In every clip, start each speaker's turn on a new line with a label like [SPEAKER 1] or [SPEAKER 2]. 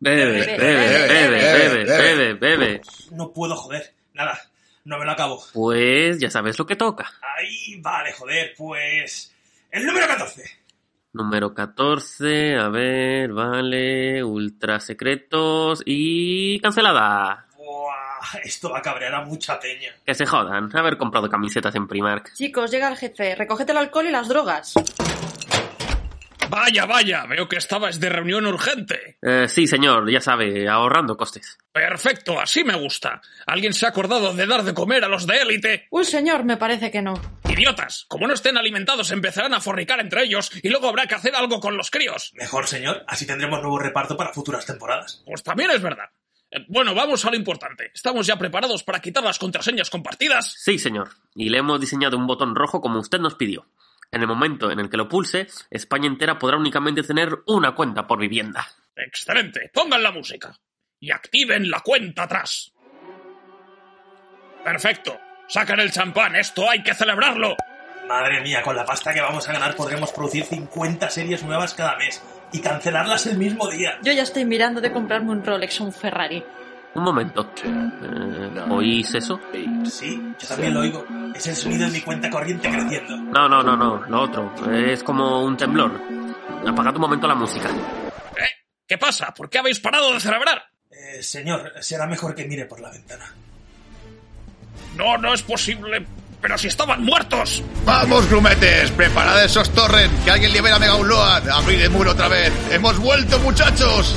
[SPEAKER 1] Bebe, bebe, bebe, bebe, bebe, bebe.
[SPEAKER 2] No puedo, joder. Nada, no me lo acabo.
[SPEAKER 1] Pues ya sabes lo que toca.
[SPEAKER 2] Ahí, vale, joder, pues... El número 14.
[SPEAKER 1] Número 14, a ver, vale, ultra secretos y cancelada.
[SPEAKER 2] Buah, esto va a cabrear a mucha peña.
[SPEAKER 1] Que se jodan, haber comprado camisetas en Primark.
[SPEAKER 3] Chicos, llega el jefe. Recoged el alcohol y las drogas.
[SPEAKER 4] Vaya, vaya, veo que estabas de reunión urgente.
[SPEAKER 1] Eh, sí, señor, ya sabe, ahorrando costes.
[SPEAKER 4] Perfecto, así me gusta. ¿Alguien se ha acordado de dar de comer a los de élite?
[SPEAKER 3] Un señor, me parece que no.
[SPEAKER 4] Idiotas, como no estén alimentados empezarán a fornicar entre ellos y luego habrá que hacer algo con los críos.
[SPEAKER 2] Mejor, señor, así tendremos nuevo reparto para futuras temporadas.
[SPEAKER 4] Pues también es verdad. Eh, Bueno, vamos a lo importante. ¿Estamos ya preparados para quitar las contraseñas compartidas?
[SPEAKER 1] Sí, señor, y le hemos diseñado un botón rojo como usted nos pidió. En el momento en el que lo pulse, España entera podrá únicamente tener una cuenta por vivienda.
[SPEAKER 4] Excelente, pongan la música. Y activen la cuenta atrás. Perfecto, sacan el champán, esto hay que celebrarlo.
[SPEAKER 2] Madre mía, con la pasta que vamos a ganar podremos producir 50 series nuevas cada mes y cancelarlas el mismo día.
[SPEAKER 3] Yo ya estoy mirando de comprarme un Rolex o un Ferrari.
[SPEAKER 1] Un momento. Eh, ¿Oís eso?
[SPEAKER 2] Sí, yo también lo oigo. Es el sonido de mi cuenta corriente creciendo.
[SPEAKER 1] No, no, no, no, lo otro. Es como un temblor. Apagad un momento la música.
[SPEAKER 4] ¿Eh? ¿Qué pasa? ¿Por qué habéis parado de celebrar?
[SPEAKER 2] Eh, señor, será mejor que mire por la ventana.
[SPEAKER 4] No, no es posible. Pero si estaban muertos.
[SPEAKER 5] ¡Vamos, grumetes! ¡Preparad esos torrent! ¡Que alguien libera a Mega Unload! ¡Abrid el muro otra vez! ¡Hemos vuelto, muchachos!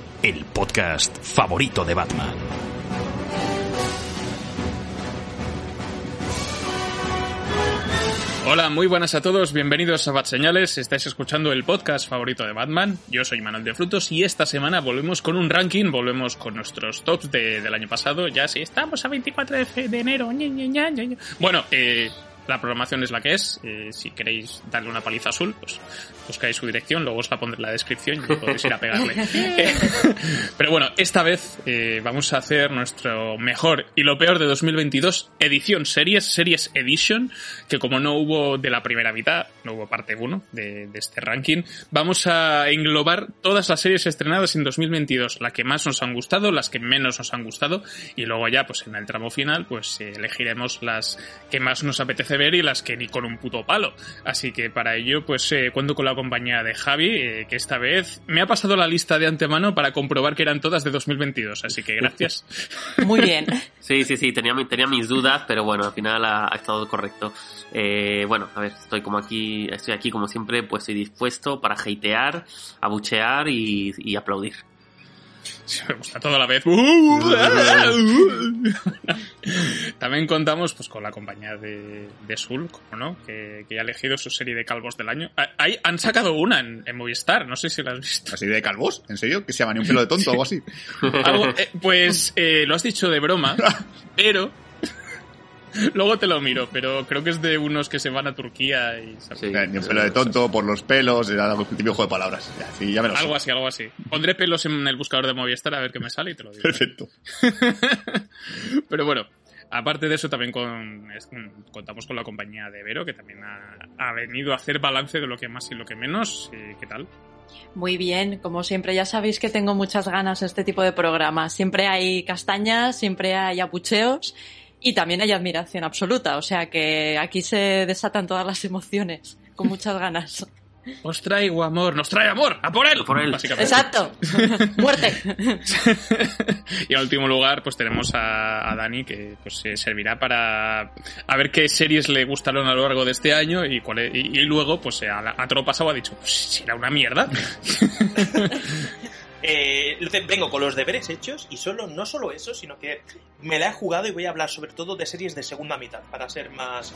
[SPEAKER 6] el podcast favorito de Batman.
[SPEAKER 4] Hola, muy buenas a todos, bienvenidos a Bat Señales, estáis escuchando el podcast favorito de Batman, yo soy Manuel de Frutos y esta semana volvemos con un ranking, volvemos con nuestros tops de- del año pasado, ya si estamos a 24 de, enero, bueno, eh, la programación es la que es, eh, si queréis darle una paliza azul, pues buscáis su dirección, luego os la pondré en la descripción y podéis ir a pegarle. Pero bueno, esta vez eh, vamos a hacer nuestro mejor y lo peor de 2022, edición series, series edition, que como no hubo de la primera mitad, no hubo parte 1 de, de este ranking, vamos a englobar todas las series estrenadas en 2022, las que más nos han gustado, las que menos nos han gustado, y luego ya pues en el tramo final pues eh, elegiremos las que más nos apetece ver y las que ni con un puto palo. Así que para ello pues eh, cuento con la compañía de Javi, eh, que esta vez me ha pasado la lista de antemano para comprobar que eran todas de 2022, así que gracias.
[SPEAKER 3] Muy bien.
[SPEAKER 1] Sí, sí, sí, tenía, tenía mis dudas, pero bueno, al final ha, ha estado correcto. Eh, bueno, a ver, estoy como aquí, estoy aquí como siempre, pues estoy dispuesto para hatear, abuchear y, y aplaudir.
[SPEAKER 4] Sí, me gusta todo a la vez. También contamos pues con la compañía de, de Sul, como no, que, ha elegido su serie de calvos del año. Ah, Ahí han sacado una en, en Movistar, no sé si la has visto.
[SPEAKER 5] ¿Así de calvos? ¿En serio? ¿Que se llama ni un pelo de tonto o algo así?
[SPEAKER 4] Algo- eh, pues eh, lo has dicho de broma, pero luego te lo miro, pero creo que es de unos que se van a Turquía y.
[SPEAKER 1] Sí.
[SPEAKER 5] Ni un pelo de tonto, por los pelos, era algo típico juego de palabras. Ya, sí, ya me lo sé.
[SPEAKER 4] Algo así, algo así. Pondré pelos en el buscador de Movistar a ver qué me sale y te lo digo.
[SPEAKER 5] Perfecto.
[SPEAKER 4] Pero bueno, aparte de eso, también con, es- contamos con la compañía de Vero, que también ha, ha venido a hacer balance de lo que más y lo que menos. ¿Qué tal?
[SPEAKER 3] Muy bien, como siempre, ya sabéis que tengo muchas ganas de este tipo de programas. Siempre hay castañas, siempre hay apucheos y también hay admiración absoluta. O sea que aquí se desatan todas las emociones, con muchas ganas.
[SPEAKER 4] Os traigo amor, nos trae amor, a por él.
[SPEAKER 1] A por él.
[SPEAKER 4] Básicamente.
[SPEAKER 3] Exacto. Muerte.
[SPEAKER 4] y en último lugar, pues tenemos a, a Dani, que pues eh, servirá para a ver qué series le gustaron a lo largo de este año y, cuál es- y, y luego, pues a, la- a todo pasado ha dicho, pues si era una mierda.
[SPEAKER 2] Eh, vengo con los deberes hechos y solo no solo eso, sino que me la he jugado y voy a hablar sobre todo de series de segunda mitad para ser más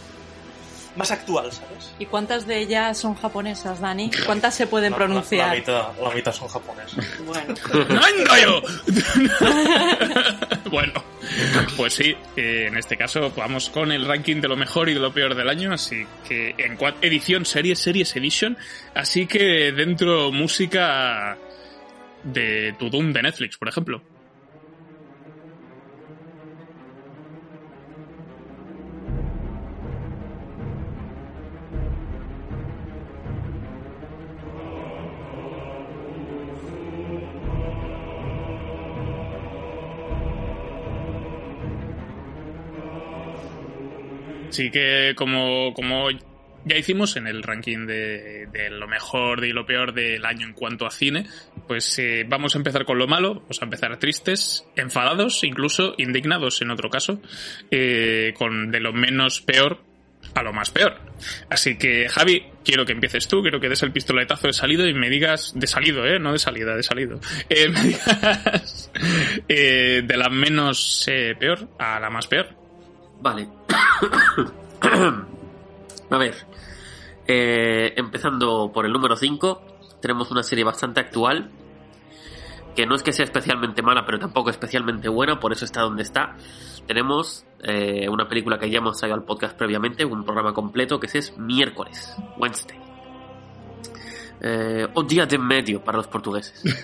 [SPEAKER 2] más actual, ¿sabes?
[SPEAKER 3] ¿Y cuántas de ellas son japonesas, Dani? ¿Cuántas se pueden pronunciar?
[SPEAKER 2] La, mitad, la mitad son japonesas.
[SPEAKER 3] Bueno,
[SPEAKER 4] ¡Mangayo! bueno, pues sí, eh, en este caso vamos con el ranking de lo mejor y de lo peor del año, así que en edición series, series edition, así que dentro música de Tudum de Netflix, por ejemplo. Así que como, como ya hicimos en el ranking de, de lo mejor y lo peor del año en cuanto a cine, pues eh, vamos a empezar con lo malo, vamos a empezar tristes, enfadados, incluso indignados en otro caso, eh, con de lo menos peor a lo más peor. Así que, Javi, quiero que empieces tú, quiero que des el pistoletazo de salido y me digas, de salido, ¿eh? No de salida, de salido. Eh, me digas eh, de la menos peor a la más peor.
[SPEAKER 1] Vale. A ver. empezando por el número 5, tenemos una serie bastante actual. Que no es que sea especialmente mala, pero tampoco especialmente buena, por eso está donde está. Tenemos eh, una película que ya hemos traído al podcast previamente, un programa completo que es Miércoles, Wednesday. Eh, o Día de Medio para los portugueses.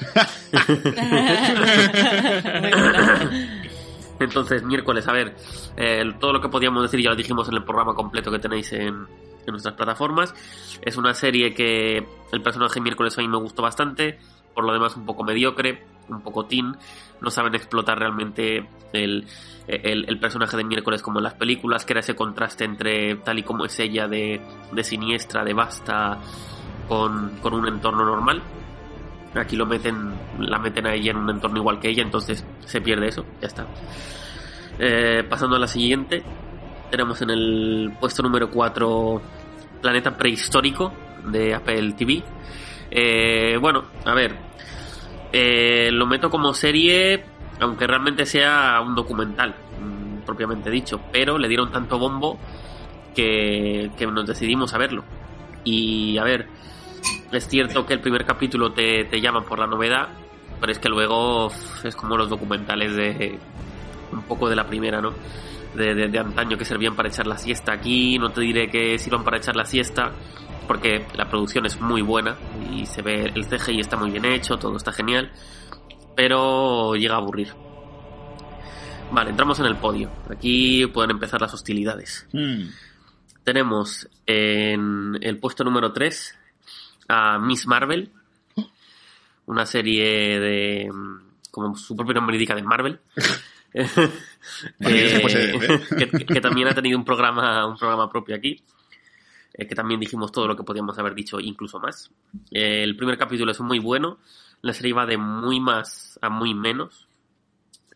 [SPEAKER 1] Entonces, miércoles, a ver, eh, todo lo que podíamos decir ya lo dijimos en el programa completo que tenéis en, en nuestras plataformas. Es una serie que el personaje miércoles a mí me gustó bastante, por lo demás un poco mediocre, un poco teen. No saben explotar realmente el, el, personaje de miércoles como en las películas, que era ese contraste entre tal y como es ella de, de siniestra, de basta, con, con un entorno normal. Aquí lo meten, la meten a ella en un entorno igual que ella, entonces se pierde eso, ya está. Eh, pasando a la siguiente, tenemos en el puesto número 4 Planeta Prehistórico de Apple TV. Eh, bueno, a ver, eh, lo meto como serie, aunque realmente sea un documental, mm, propiamente dicho, pero le dieron tanto bombo que, que nos decidimos a verlo. Y a ver, es cierto que el primer capítulo te, te llama por la novedad, pero es que luego es como los documentales de un poco de la primera, ¿no? De, de, de antaño que servían para echar la siesta aquí. No te diré que sirvan para echar la siesta, porque la producción es muy buena y se ve el CGI está muy bien hecho, todo está genial, pero llega a aburrir. Vale, entramos en el podio. Aquí pueden empezar las hostilidades.
[SPEAKER 5] Hmm.
[SPEAKER 1] Tenemos en el puesto número 3 a Miss Marvel, una serie de, como su propio nombre indica, de Marvel.
[SPEAKER 5] Que
[SPEAKER 1] Eh,
[SPEAKER 5] decir.
[SPEAKER 1] que, también ha tenido un programa, un programa propio aquí. eh, que también dijimos todo lo que podíamos haber dicho, incluso más. Eh, el primer capítulo es muy bueno. La serie va de muy más a muy menos.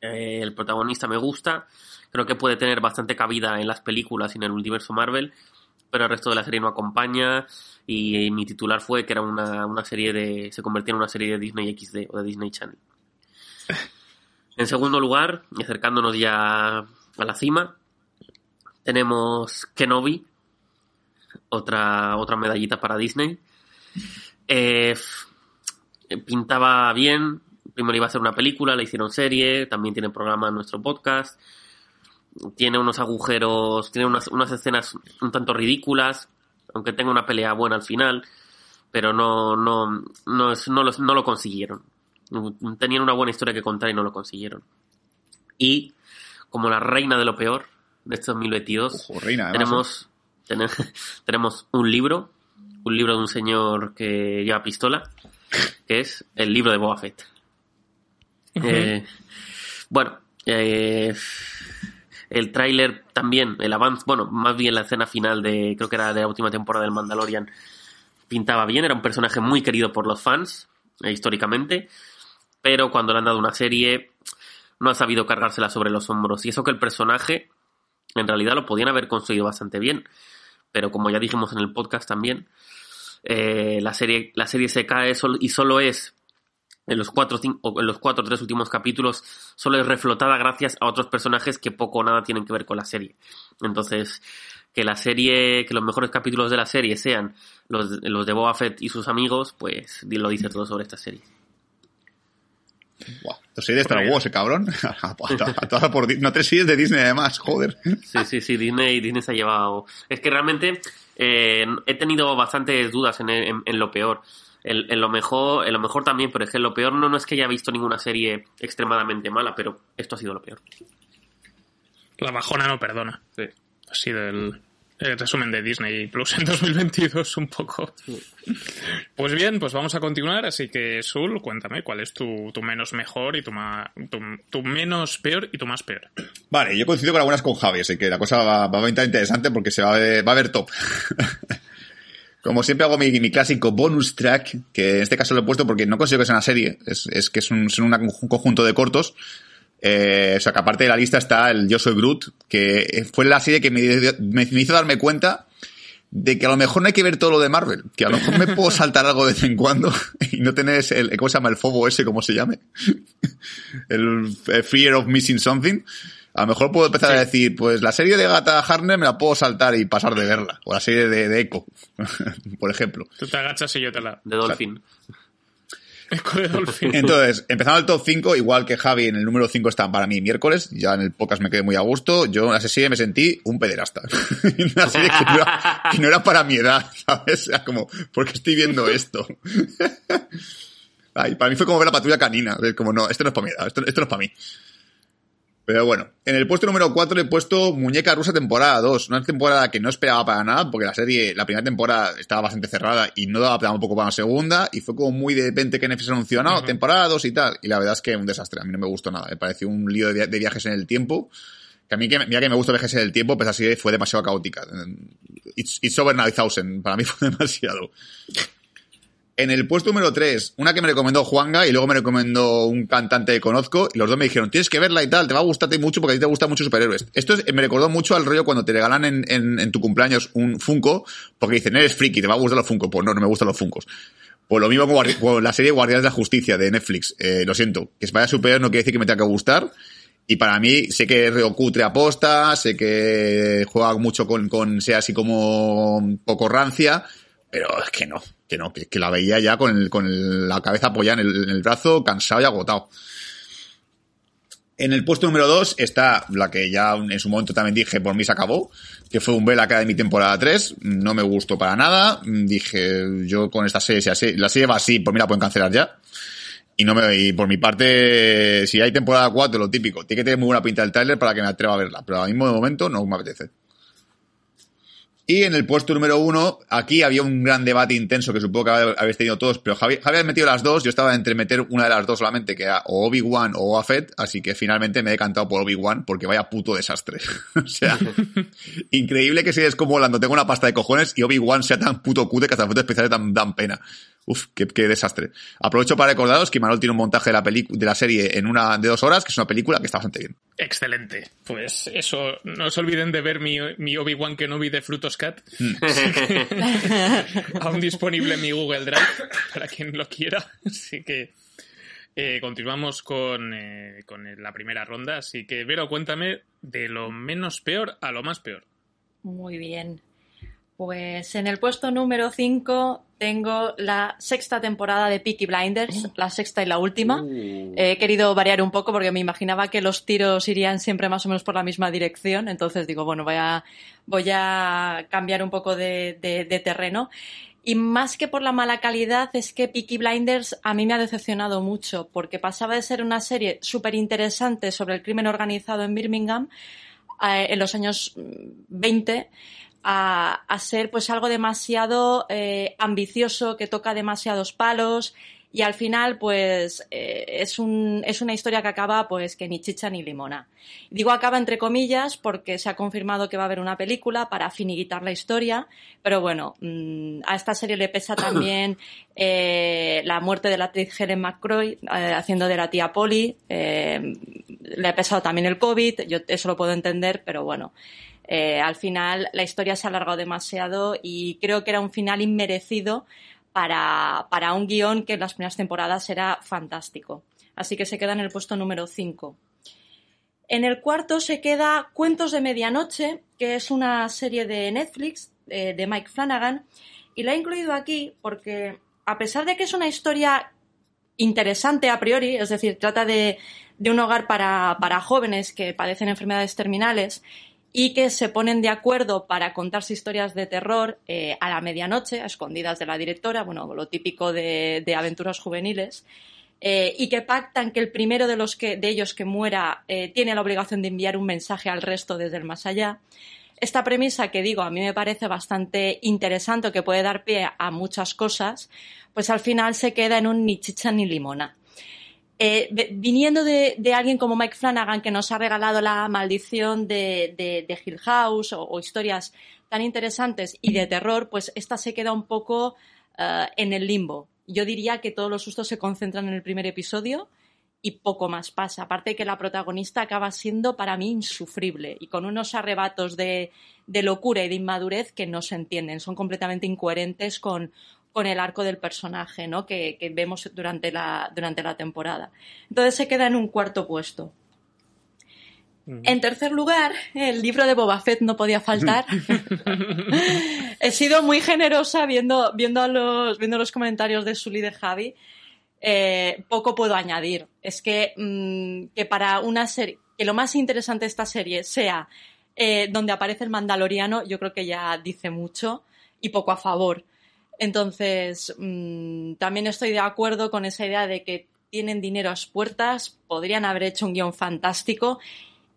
[SPEAKER 1] Eh, el protagonista me gusta. Creo que puede tener bastante cabida en las películas y en el universo Marvel. Pero el resto de la serie no acompaña. Y, mi titular fue que era una, una serie de. se convertía en una serie de Disney XD o de Disney Channel. En segundo lugar, y acercándonos ya a la cima, tenemos Kenobi, otra, otra medallita para Disney. Eh, pintaba bien, primero iba a ser una película, la hicieron serie, también tiene programa en nuestro podcast. Tiene unos agujeros, tiene unas, unas escenas un tanto ridículas, aunque tenga una pelea buena al final, pero no, no, no, es- no, los- no lo consiguieron. Tenían una buena historia que contar y no lo consiguieron. Y como la reina de lo peor de este 2022,
[SPEAKER 5] Ojo, reina, además,
[SPEAKER 1] tenemos, ten- tenemos un libro, un libro de un señor que lleva pistola, que es el libro de Boba Fett. Eh, bueno, eh, el tráiler también, el avance, bueno, más bien la escena final de, creo que era de la última temporada del Mandalorian, pintaba bien, era un personaje muy querido por los fans, eh, históricamente, pero cuando le han dado una serie no ha sabido cargársela sobre los hombros. Y eso que el personaje, en realidad lo podían haber construido bastante bien, pero como ya dijimos en el podcast también, eh, la, serie, la serie se cae y solo es en los cuatro o en los cuatro tres últimos capítulos solo es reflotada gracias a otros personajes que poco o nada tienen que ver con la serie. Entonces, que la serie, que los mejores capítulos de la serie sean los, los de Boba Fett y sus amigos, pues lo dice todo sobre esta serie.
[SPEAKER 5] Buah, dos series de Star Wars, ese cabrón. A, a toda por no tres series de Disney además, joder.
[SPEAKER 1] Sí, sí, sí, Disney, Disney se ha llevado. Es que realmente eh, he tenido bastantes dudas en, en- en lo peor. En, en lo mejor, en lo mejor también, pero es que lo peor no, no es que haya visto ninguna serie extremadamente mala, pero esto ha sido lo peor.
[SPEAKER 4] La bajona no perdona. Ha sido el, el resumen de Disney Plus en 2022 un poco. Pues bien, pues vamos a continuar. Así que, Sul, cuéntame cuál es tu, tu menos mejor y tu, ma- tu, tu menos peor y tu más peor.
[SPEAKER 5] Vale, yo coincido con algunas con Javi, así que la cosa va, va a estar interesante porque se va a ver, va a ver top. Como siempre hago mi, mi clásico bonus track, que en este caso lo he puesto porque no considero que sea una serie, es, es que es un, son una- un conjunto de cortos. Eh, o sea, que aparte de la lista está el Yo Soy Groot, que fue la serie que me, me- me hizo darme cuenta de que a lo mejor no hay que ver todo lo de Marvel, que a lo mejor me puedo saltar algo de vez en cuando y no tener el, ¿cómo se llama? El fobo ese, ¿cómo se llame? el Fear of Missing Something. A lo mejor puedo empezar a decir, pues la serie de Gata Harner me la puedo saltar y pasar de verla. O la serie de, de Echo, por ejemplo.
[SPEAKER 4] Tú te agachas y yo te la...
[SPEAKER 1] De Dolphin.
[SPEAKER 4] Dolphin.
[SPEAKER 5] Entonces, empezando el top 5, igual que Javi en el número 5 está para mí miércoles, ya en el podcast me quedé muy a gusto, yo en esa serie me sentí un pederasta. Una que no, era, era para mi edad, ¿sabes? Sea, como, ¿por qué estoy viendo esto? Ay, para mí fue como ver la patrulla canina, como, no, esto no es para mi edad, esto, esto no es para mí. Pero bueno, en el puesto número 4 le he puesto Muñeca Rusa temporada 2. Una temporada que no esperaba para nada, porque la serie, la primera temporada estaba bastante cerrada y no daba un poco para la segunda, y fue como muy de repente que Netflix anunció, no, temporada 2 y tal. Y la verdad es que un desastre, a mí no me gustó nada. Me pareció un lío de, via- de viajes en el tiempo. Que a mí, que, mira que me gusta viajes en el tiempo, pues así fue demasiado caótica. It's, it's over 9000, para mí fue demasiado. En el puesto número 3, una que me recomendó Juanga y luego me recomendó un cantante que conozco y los dos me dijeron, tienes que verla y tal, te va a gustarte mucho porque a ti te gustan mucho superhéroes. Esto es- me recordó mucho al rollo cuando te regalan en, en- tu cumpleaños un Funko porque dicen, eres friki, te va a gustar los Funko. Pues no, no me gustan los Funkos. Pues lo mismo con, la serie Guardianes de la Justicia de Netflix. Eh, lo siento, que vaya superhéroe no quiere decir que me tenga que gustar. Y para mí, sé que es reocutre aposta, sé que juega mucho con, con sea así como poco rancia, pero es que no, que no, que, que la veía ya con, el- con el- la cabeza apoyada en el, en el brazo, cansado y agotado. En el puesto número 2 está la que ya en su momento también dije, por mí se acabó, que fue un Bell Academy temporada 3. No me gustó para nada. Dije, yo con esta serie, si así- la serie va así, por mí la pueden cancelar ya. Y no me, y por mi parte, si hay temporada 4, lo típico, tiene que tener muy buena pinta el trailer para que me atreva a verla. Pero ahora mismo de momento no me apetece. Y en el puesto número uno, aquí había un gran debate intenso que supongo que habéis tenido todos, pero Javi, Javi había metido las dos, yo estaba entre meter una de las dos solamente, que era o Obi-Wan o Boba Fett, así que finalmente me he decantado por Obi-Wan porque vaya puto desastre. o sea, increíble que seas como cuando tengo una pasta de cojones y Obi-Wan sea tan puto cute que hasta efectos especiales dan, dan pena. Uf, qué, qué desastre. Aprovecho para recordaros que Manuel tiene un montaje de la, de la serie en una de dos horas, que es una película que está bastante bien.
[SPEAKER 4] Excelente. Pues eso, no se olviden de ver mi, mi Obi-Wan Kenobi de Frutos Cat. Aún disponible en mi Google Drive, para quien lo quiera. Así que eh, continuamos con, eh, con la primera ronda. Así que, Vero, cuéntame de lo menos peor a lo más peor.
[SPEAKER 3] Muy bien. Pues en el puesto número 5 tengo la sexta temporada de Peaky Blinders, la sexta y la última. He querido variar un poco porque me imaginaba que los tiros irían siempre más o menos por la misma dirección. Entonces digo, bueno, voy a, voy a cambiar un poco de, de- de terreno. Y más que por la mala calidad, es que Peaky Blinders a mí me ha decepcionado mucho porque pasaba de ser una serie súper interesante sobre el crimen organizado en Birmingham eh, en los años mm, 20 a, ser pues algo demasiado eh, ambicioso que toca demasiados palos y al final pues eh, es, un, es una historia que acaba pues que ni chicha ni limona. Digo acaba entre comillas porque se ha confirmado que va a haber una película para finiquitar la historia, pero bueno, mm, a esta serie le pesa también eh, la muerte de la actriz Helen McCroy haciendo de la tía Polly, le ha pesado también el COVID, yo eso lo puedo entender, pero bueno. Eh, al final la historia se ha alargado demasiado y creo que era un final inmerecido para, para un guion que en las primeras temporadas era fantástico. Así que se queda en el puesto número 5. En el cuarto se queda Cuentos de Medianoche, que es una serie de Netflix eh, de Mike Flanagan, y la he incluido aquí porque, a pesar de que es una historia interesante a priori, es decir, trata de, de un hogar para, para jóvenes que padecen enfermedades terminales y que se ponen de acuerdo para contarse historias de terror eh, a la medianoche, a escondidas de la directora, bueno, lo típico de, aventuras juveniles, eh, y que pactan que el primero de, los que, de ellos que muera eh, tiene la obligación de enviar un mensaje al resto desde el más allá. Esta premisa que digo a mí me parece bastante interesante, que puede dar pie a muchas cosas, pues al final se queda en un ni chicha ni limona. Eh, viniendo de, alguien como Mike Flanagan, que nos ha regalado la maldición de, Hill House o, historias tan interesantes y de terror, pues esta se queda un poco uh, en el limbo. Yo diría que todos los sustos se concentran en el primer episodio y poco más pasa. Aparte que la protagonista acaba siendo para mí insufrible y con unos arrebatos de, de locura y de inmadurez que no se entienden. Son completamente incoherentes con, con el arco del personaje ¿no? que, que vemos durante la, durante la temporada. Entonces se queda en un cuarto puesto. Mm. En tercer lugar, el libro de Boba Fett no podía faltar. He sido muy generosa viendo, viendo, los, viendo los comentarios de Sully de Javi. Eh, poco puedo añadir. Es que, mmm, que para una serie, que lo más interesante de esta serie sea eh, donde aparece el Mandaloriano, yo creo que ya dice mucho y poco a favor. Entonces, mmm, también estoy de acuerdo con esa idea de que tienen dinero a puertas, podrían haber hecho un guion fantástico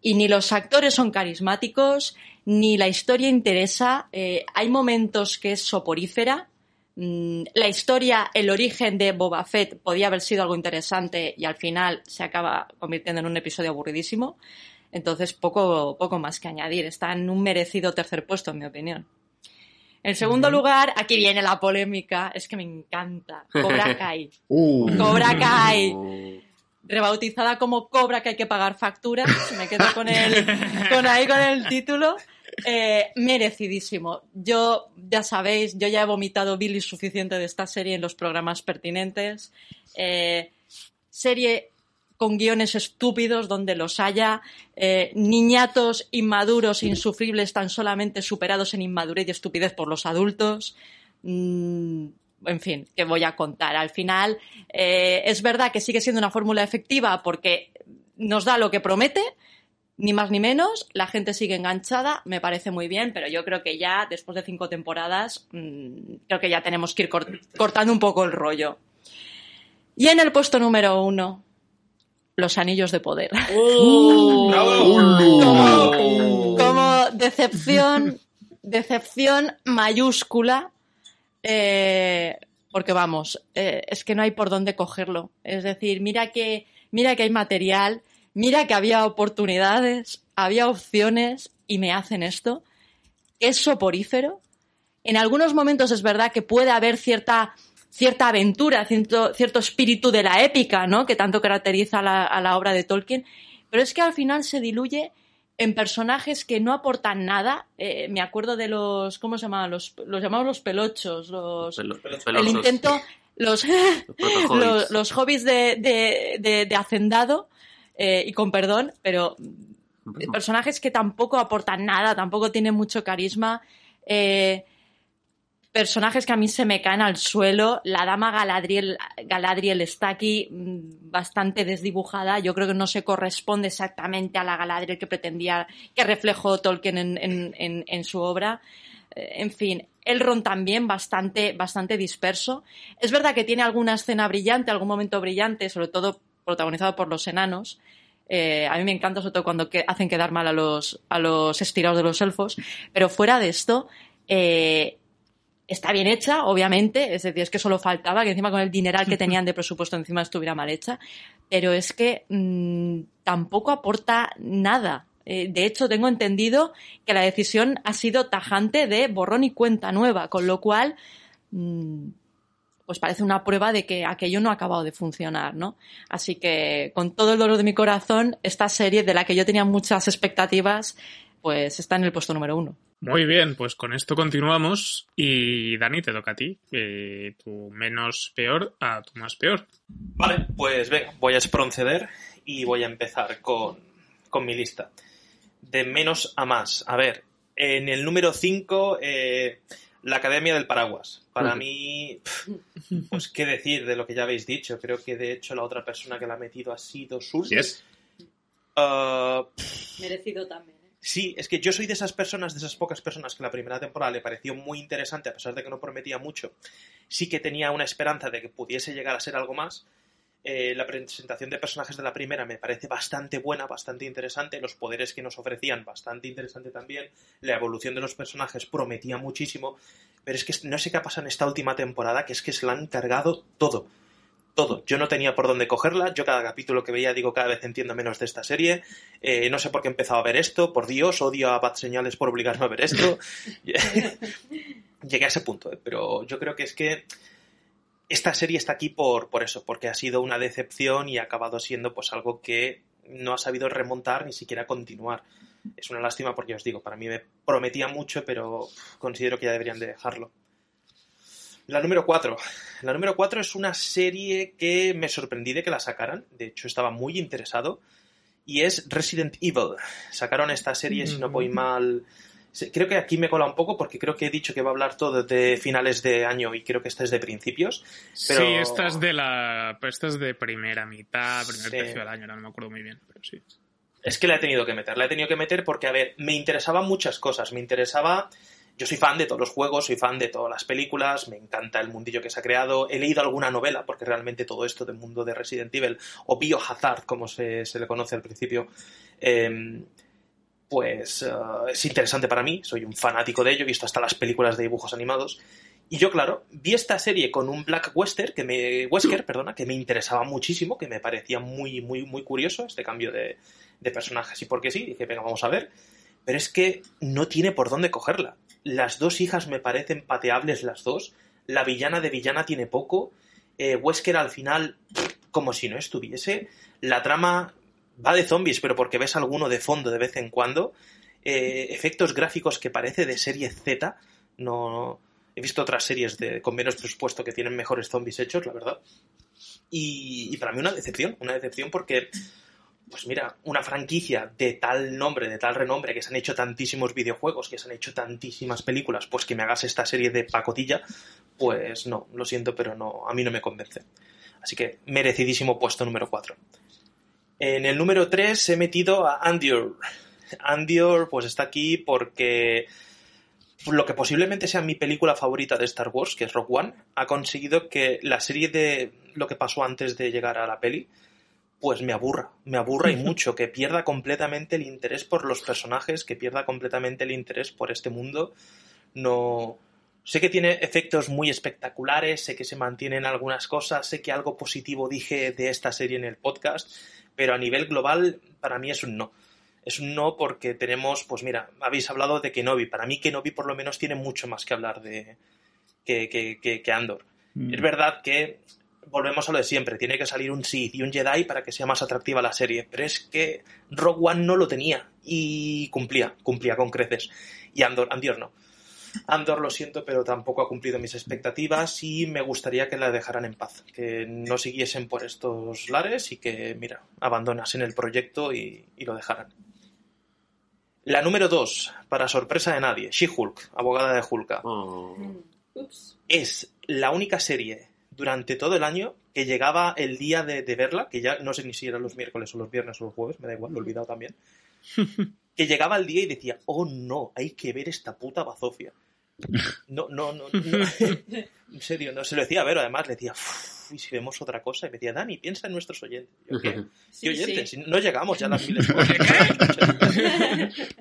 [SPEAKER 3] y ni los actores son carismáticos, ni la historia interesa. Eh, hay momentos que es soporífera. Mm, la historia, el origen de Boba Fett podía haber sido algo interesante y al final se acaba convirtiendo en un episodio aburridísimo. Entonces, poco, poco más que añadir. Está en un merecido tercer puesto, en mi opinión. En segundo lugar, aquí viene la polémica, es que me encanta. Cobra Kai.
[SPEAKER 5] Uh.
[SPEAKER 3] Cobra Kai. Rebautizada como Cobra que hay que pagar facturas. Me quedo con el, con ahí con el título. Eh, merecidísimo. Yo, ya sabéis, yo ya he vomitado bilis suficiente de esta serie en los programas pertinentes. Eh, serie con guiones estúpidos donde los haya, eh, niñatos inmaduros, insufribles, tan solamente superados en inmadurez y estupidez por los adultos. Mm, en fin, que voy a contar. Al final, eh, es verdad que sigue siendo una fórmula efectiva porque nos da lo que promete, ni más ni menos, la gente sigue enganchada, me parece muy bien, pero yo creo que ya, después de cinco temporadas, mmm, creo que ya tenemos que ir cort cortando un poco el rollo. Y en el puesto número uno, los anillos de poder.
[SPEAKER 2] Uh,
[SPEAKER 3] como, como, decepción, decepción mayúscula, eh, porque vamos, eh, es que no hay por dónde cogerlo. Es decir, mira que, mira que hay material, mira que había oportunidades, había opciones y me hacen esto. Es soporífero. En algunos momentos es verdad que puede haber cierta cierta aventura, cierto, cierto espíritu de la épica, ¿no? Que tanto caracteriza a la, a la obra de Tolkien, pero es que al final se diluye en personajes que no aportan nada. Eh, me acuerdo de los, ¿cómo se llamaban? Los, los llamamos los pelochos, los,
[SPEAKER 1] Pelo-
[SPEAKER 3] el intento, los, los, los hobbies de, de, de, de hacendado, eh, y con perdón, pero personajes que tampoco aportan nada, tampoco tienen mucho carisma. Eh, personajes que a mí se me caen al suelo. La dama Galadriel, Galadriel está aquí mm, bastante desdibujada. Yo creo que no se corresponde exactamente a la Galadriel que pretendía, que reflejó Tolkien en, su obra. Eh, En fin, Elrond también bastante, bastante disperso. Es verdad que tiene alguna escena brillante, algún momento brillante, sobre todo protagonizado por los enanos. Eh, a mí me encanta, sobre todo cuando que hacen quedar mal a los, a los estirados de los elfos. Pero fuera de esto, eh, está bien hecha, obviamente, es decir, es que solo faltaba que encima con el dineral que tenían de presupuesto encima estuviera mal hecha, pero es que mmm, tampoco aporta nada. Eh, de hecho, tengo entendido que la decisión ha sido tajante de borrón y cuenta nueva, con lo cual, mmm, pues parece una prueba de que aquello no ha acabado de funcionar, ¿no? Así que, con todo el dolor de mi corazón, esta serie de la que yo tenía muchas expectativas, pues está en el puesto número uno.
[SPEAKER 4] Muy bien, pues con esto continuamos y Dani, te toca a ti. Eh, tu menos peor a tu más peor.
[SPEAKER 2] Vale, pues venga, voy a proceder y voy a empezar con,
[SPEAKER 7] con mi lista. De menos a más. A ver, en el número 5, la Academia del Paraguas. Para mí, pues qué decir de lo que ya habéis dicho. Creo que de hecho la otra persona que la ha metido ha sido Sul.
[SPEAKER 5] ¿Sí es?
[SPEAKER 7] Uh,
[SPEAKER 3] Merecido también.
[SPEAKER 7] Sí, es que yo soy de esas personas, de esas pocas personas que la primera temporada le pareció muy interesante, a pesar de que no prometía mucho. Sí que tenía una esperanza de que pudiese llegar a ser algo más. Eh, la presentación de personajes de la primera me parece bastante buena, bastante interesante. Los poderes que nos ofrecían, bastante interesante también. La evolución de los personajes prometía muchísimo. Pero es que no sé qué ha pasado en esta última temporada, que es que se la han cargado todo todo. Yo no tenía por dónde cogerla. Yo cada capítulo que veía digo cada vez entiendo menos de esta serie. Eh, no sé por qué he empezado a ver esto. Por Dios, odio a Bad Señales por obligarme a ver esto. Llegué a ese punto, eh, pero yo creo que es que esta serie está aquí por, por eso, porque ha sido una decepción y ha acabado siendo pues algo que no ha sabido remontar ni siquiera continuar. Es una lástima porque os digo, para mí me prometía mucho, pero considero que ya deberían de dejarlo. La número 4. La número 4 es una serie que me sorprendí de que la sacaran. De hecho, estaba muy interesado. Y es Resident Evil. Sacaron esta serie, si no voy mal. Creo que aquí me cola un poco porque creo que he dicho que va a hablar todo de finales de año y creo que esta es de principios. Pero...
[SPEAKER 4] Sí, esta es de la. Esta es de primera mitad, primer
[SPEAKER 7] Sí.
[SPEAKER 4] tercio del año, no me acuerdo muy bien, pero sí.
[SPEAKER 7] Es que la he tenido que meter, la he tenido que meter porque, a ver, me interesaban muchas cosas. Me interesaba. Yo soy fan de todos los juegos, soy fan de todas las películas, me encanta el mundillo que se ha creado. He leído alguna novela, porque realmente todo esto del mundo de Resident Evil, o Biohazard, como se, le conoce al principio, eh, pues eh, es interesante para mí. Soy un fanático de ello, he visto hasta las películas de dibujos animados. Y yo, claro, vi esta serie con un Black Wesker, que me, Wesker, perdona, que me interesaba muchísimo, que me parecía muy, muy, muy curioso este cambio de, de personajes. Y porque sí, dije, venga, vamos a ver. Pero es que no tiene por dónde cogerla. Las dos hijas me parecen pateables las dos. La villana de villana tiene poco. Eh, Wesker al final, como si no estuviese. La trama va de zombies, pero porque ves alguno de fondo de vez en cuando. Eh, efectos gráficos que parece de serie Z. No, he visto otras series de, con menos presupuesto que tienen mejores zombies hechos, la verdad. Y, y para mí una decepción, una decepción porque, pues mira, una franquicia de tal nombre, de tal renombre, que se han hecho tantísimos videojuegos, que se han hecho tantísimas películas, pues que me hagas esta serie de pacotilla, pues no, lo siento, pero no, a mí no me convence. Así que merecidísimo puesto número 4. En el número 3 he metido a Andior. Andior pues está aquí porque lo que posiblemente sea mi película favorita de Star Wars, que es Rock One, ha conseguido que la serie de lo que pasó antes de llegar a la peli, pues me aburra, me aburra y mucho, que pierda completamente el interés por los personajes, que pierda completamente el interés por este mundo. No. Sé que tiene efectos muy espectaculares, sé que se mantienen algunas cosas, sé que algo positivo dije de esta serie en el podcast, pero a nivel global, para mí es un no. Es un no porque tenemos, pues mira, habéis hablado de Kenobi. Para mí Kenobi por lo menos tiene mucho más que hablar de que, que, que, que Andor.
[SPEAKER 5] Mm.
[SPEAKER 7] Es verdad que volvemos a lo de siempre, tiene que salir un Sith y un Jedi para que sea más atractiva la serie, pero es que Rogue One no lo tenía y cumplía, cumplía con creces. Y Andor, Andor no. Andor lo siento, pero tampoco ha cumplido mis expectativas y me gustaría que la dejaran en paz, que no siguiesen por estos lares y que, mira, abandonasen el proyecto y, y lo dejaran. La número 2, para sorpresa de nadie, She-Hulk, abogada de Hulka
[SPEAKER 1] Oh.
[SPEAKER 3] Ups.
[SPEAKER 7] es la única serie durante todo el año que llegaba el día de, de verla, que ya no sé ni si eran los miércoles o los viernes o los jueves, me da igual, lo he olvidado también, que llegaba el día y decía, oh no, hay que ver esta puta bazofia. No, no, no, no. En serio, no se lo decía a ver, además le decía, "Uf, y si vemos otra cosa, y me decía, Dani, piensa en nuestros oyentes. Yo, ¿qué?
[SPEAKER 3] Sí,
[SPEAKER 7] ¿Qué oyentes?
[SPEAKER 3] sí.
[SPEAKER 7] Si no llegamos ya a las miles.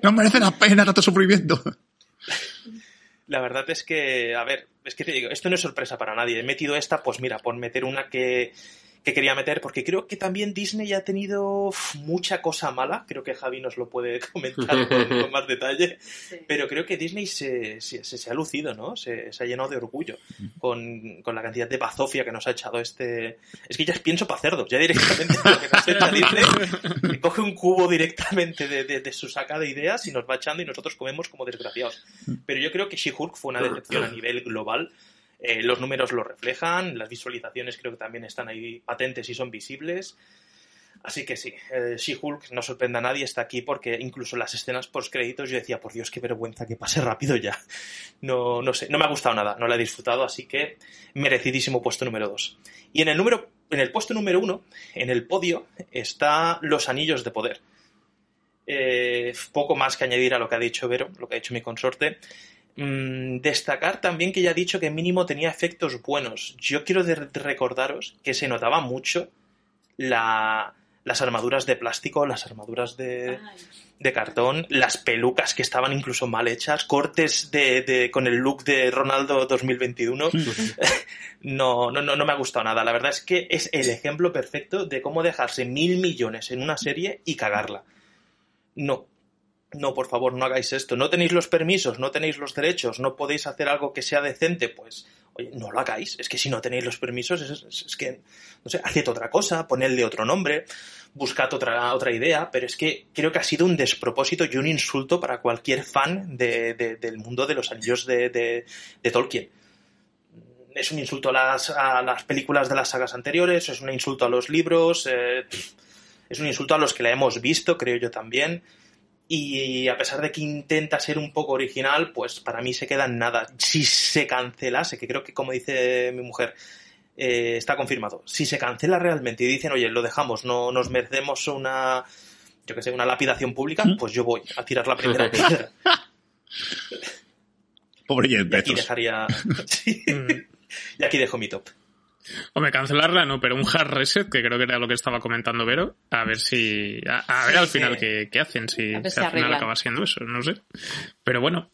[SPEAKER 5] No merece la pena tanto sufrimiento.
[SPEAKER 7] La verdad es que, a ver, es que te digo, esto no es sorpresa para nadie. He metido esta, pues mira, por meter una que, que quería meter, porque creo que también Disney ha tenido mucha cosa mala. Creo que Javi nos lo puede comentar con, con más detalle.
[SPEAKER 3] Sí.
[SPEAKER 7] Pero creo que Disney se, se, se- se ha lucido, ¿no? Se, se ha llenado de orgullo con, con la cantidad de bazofia que nos ha echado este... Es que ya pienso para cerdos, ya directamente lo que nos echa Disney. coge un cubo directamente de, de- de su saca de ideas y nos va echando y nosotros comemos como desgraciados. Pero yo creo que She-Hulk fue una decepción a nivel global. Eh, los números lo reflejan, las visualizaciones creo que también están ahí patentes y son visibles. Así que sí, eh, She-Hulk no sorprende a nadie, está aquí porque incluso las escenas post créditos yo decía, por Dios, qué vergüenza que pase rápido ya. No, no sé, no me ha gustado nada, no la he disfrutado, así que merecidísimo puesto número 2. Y en el número, en el puesto número 1, en el podio, está Los Anillos de Poder. Eh, poco más que añadir a lo que ha dicho Vero, lo que ha dicho mi consorte. Mm, destacar también que ya ha dicho que mínimo tenía efectos buenos. Yo quiero recordaros que se notaba mucho la, las armaduras de plástico, las armaduras de, de cartón, las pelucas que estaban incluso mal hechas, cortes de, de- con el look de Ronaldo 2021. no, no, no, no me ha gustado nada. La verdad es que es el ejemplo perfecto de cómo dejarse mil millones en una serie y cagarla. No. No, por favor, no hagáis esto. No tenéis los permisos, no tenéis los derechos, no podéis hacer algo que sea decente, pues, oye, no lo hagáis. Es que si no tenéis los permisos, es, que, no sé, haced otra cosa, ponedle otro nombre, buscad otra, otra idea, pero es que creo que ha sido un despropósito y un insulto para cualquier fan de- de- del mundo de los anillos de, de- de Tolkien. Es un insulto a las, a las películas de las sagas anteriores, es un insulto a los libros, eh, es un insulto a los que la hemos visto, creo yo también. Y a pesar de que intenta ser un poco original, pues para mí se queda en nada. Si se cancelase, que creo que como dice mi mujer, eh, está confirmado. Si se cancela realmente y dicen, oye, lo dejamos, no nos merecemos una, yo que sé, una lapidación pública, pues yo voy a tirar la primera piedra.
[SPEAKER 5] Pobre Jeff
[SPEAKER 7] Y aquí dejaría. Sí. Y aquí dejo mi top.
[SPEAKER 4] Hombre, cancelarla no, pero un hard reset, que creo que era lo que estaba comentando Vero, a ver si. A, a ver
[SPEAKER 7] Sí,
[SPEAKER 4] al
[SPEAKER 7] sí.
[SPEAKER 4] final qué, qué hacen, si, al final acaba siendo eso, no sé. Pero bueno.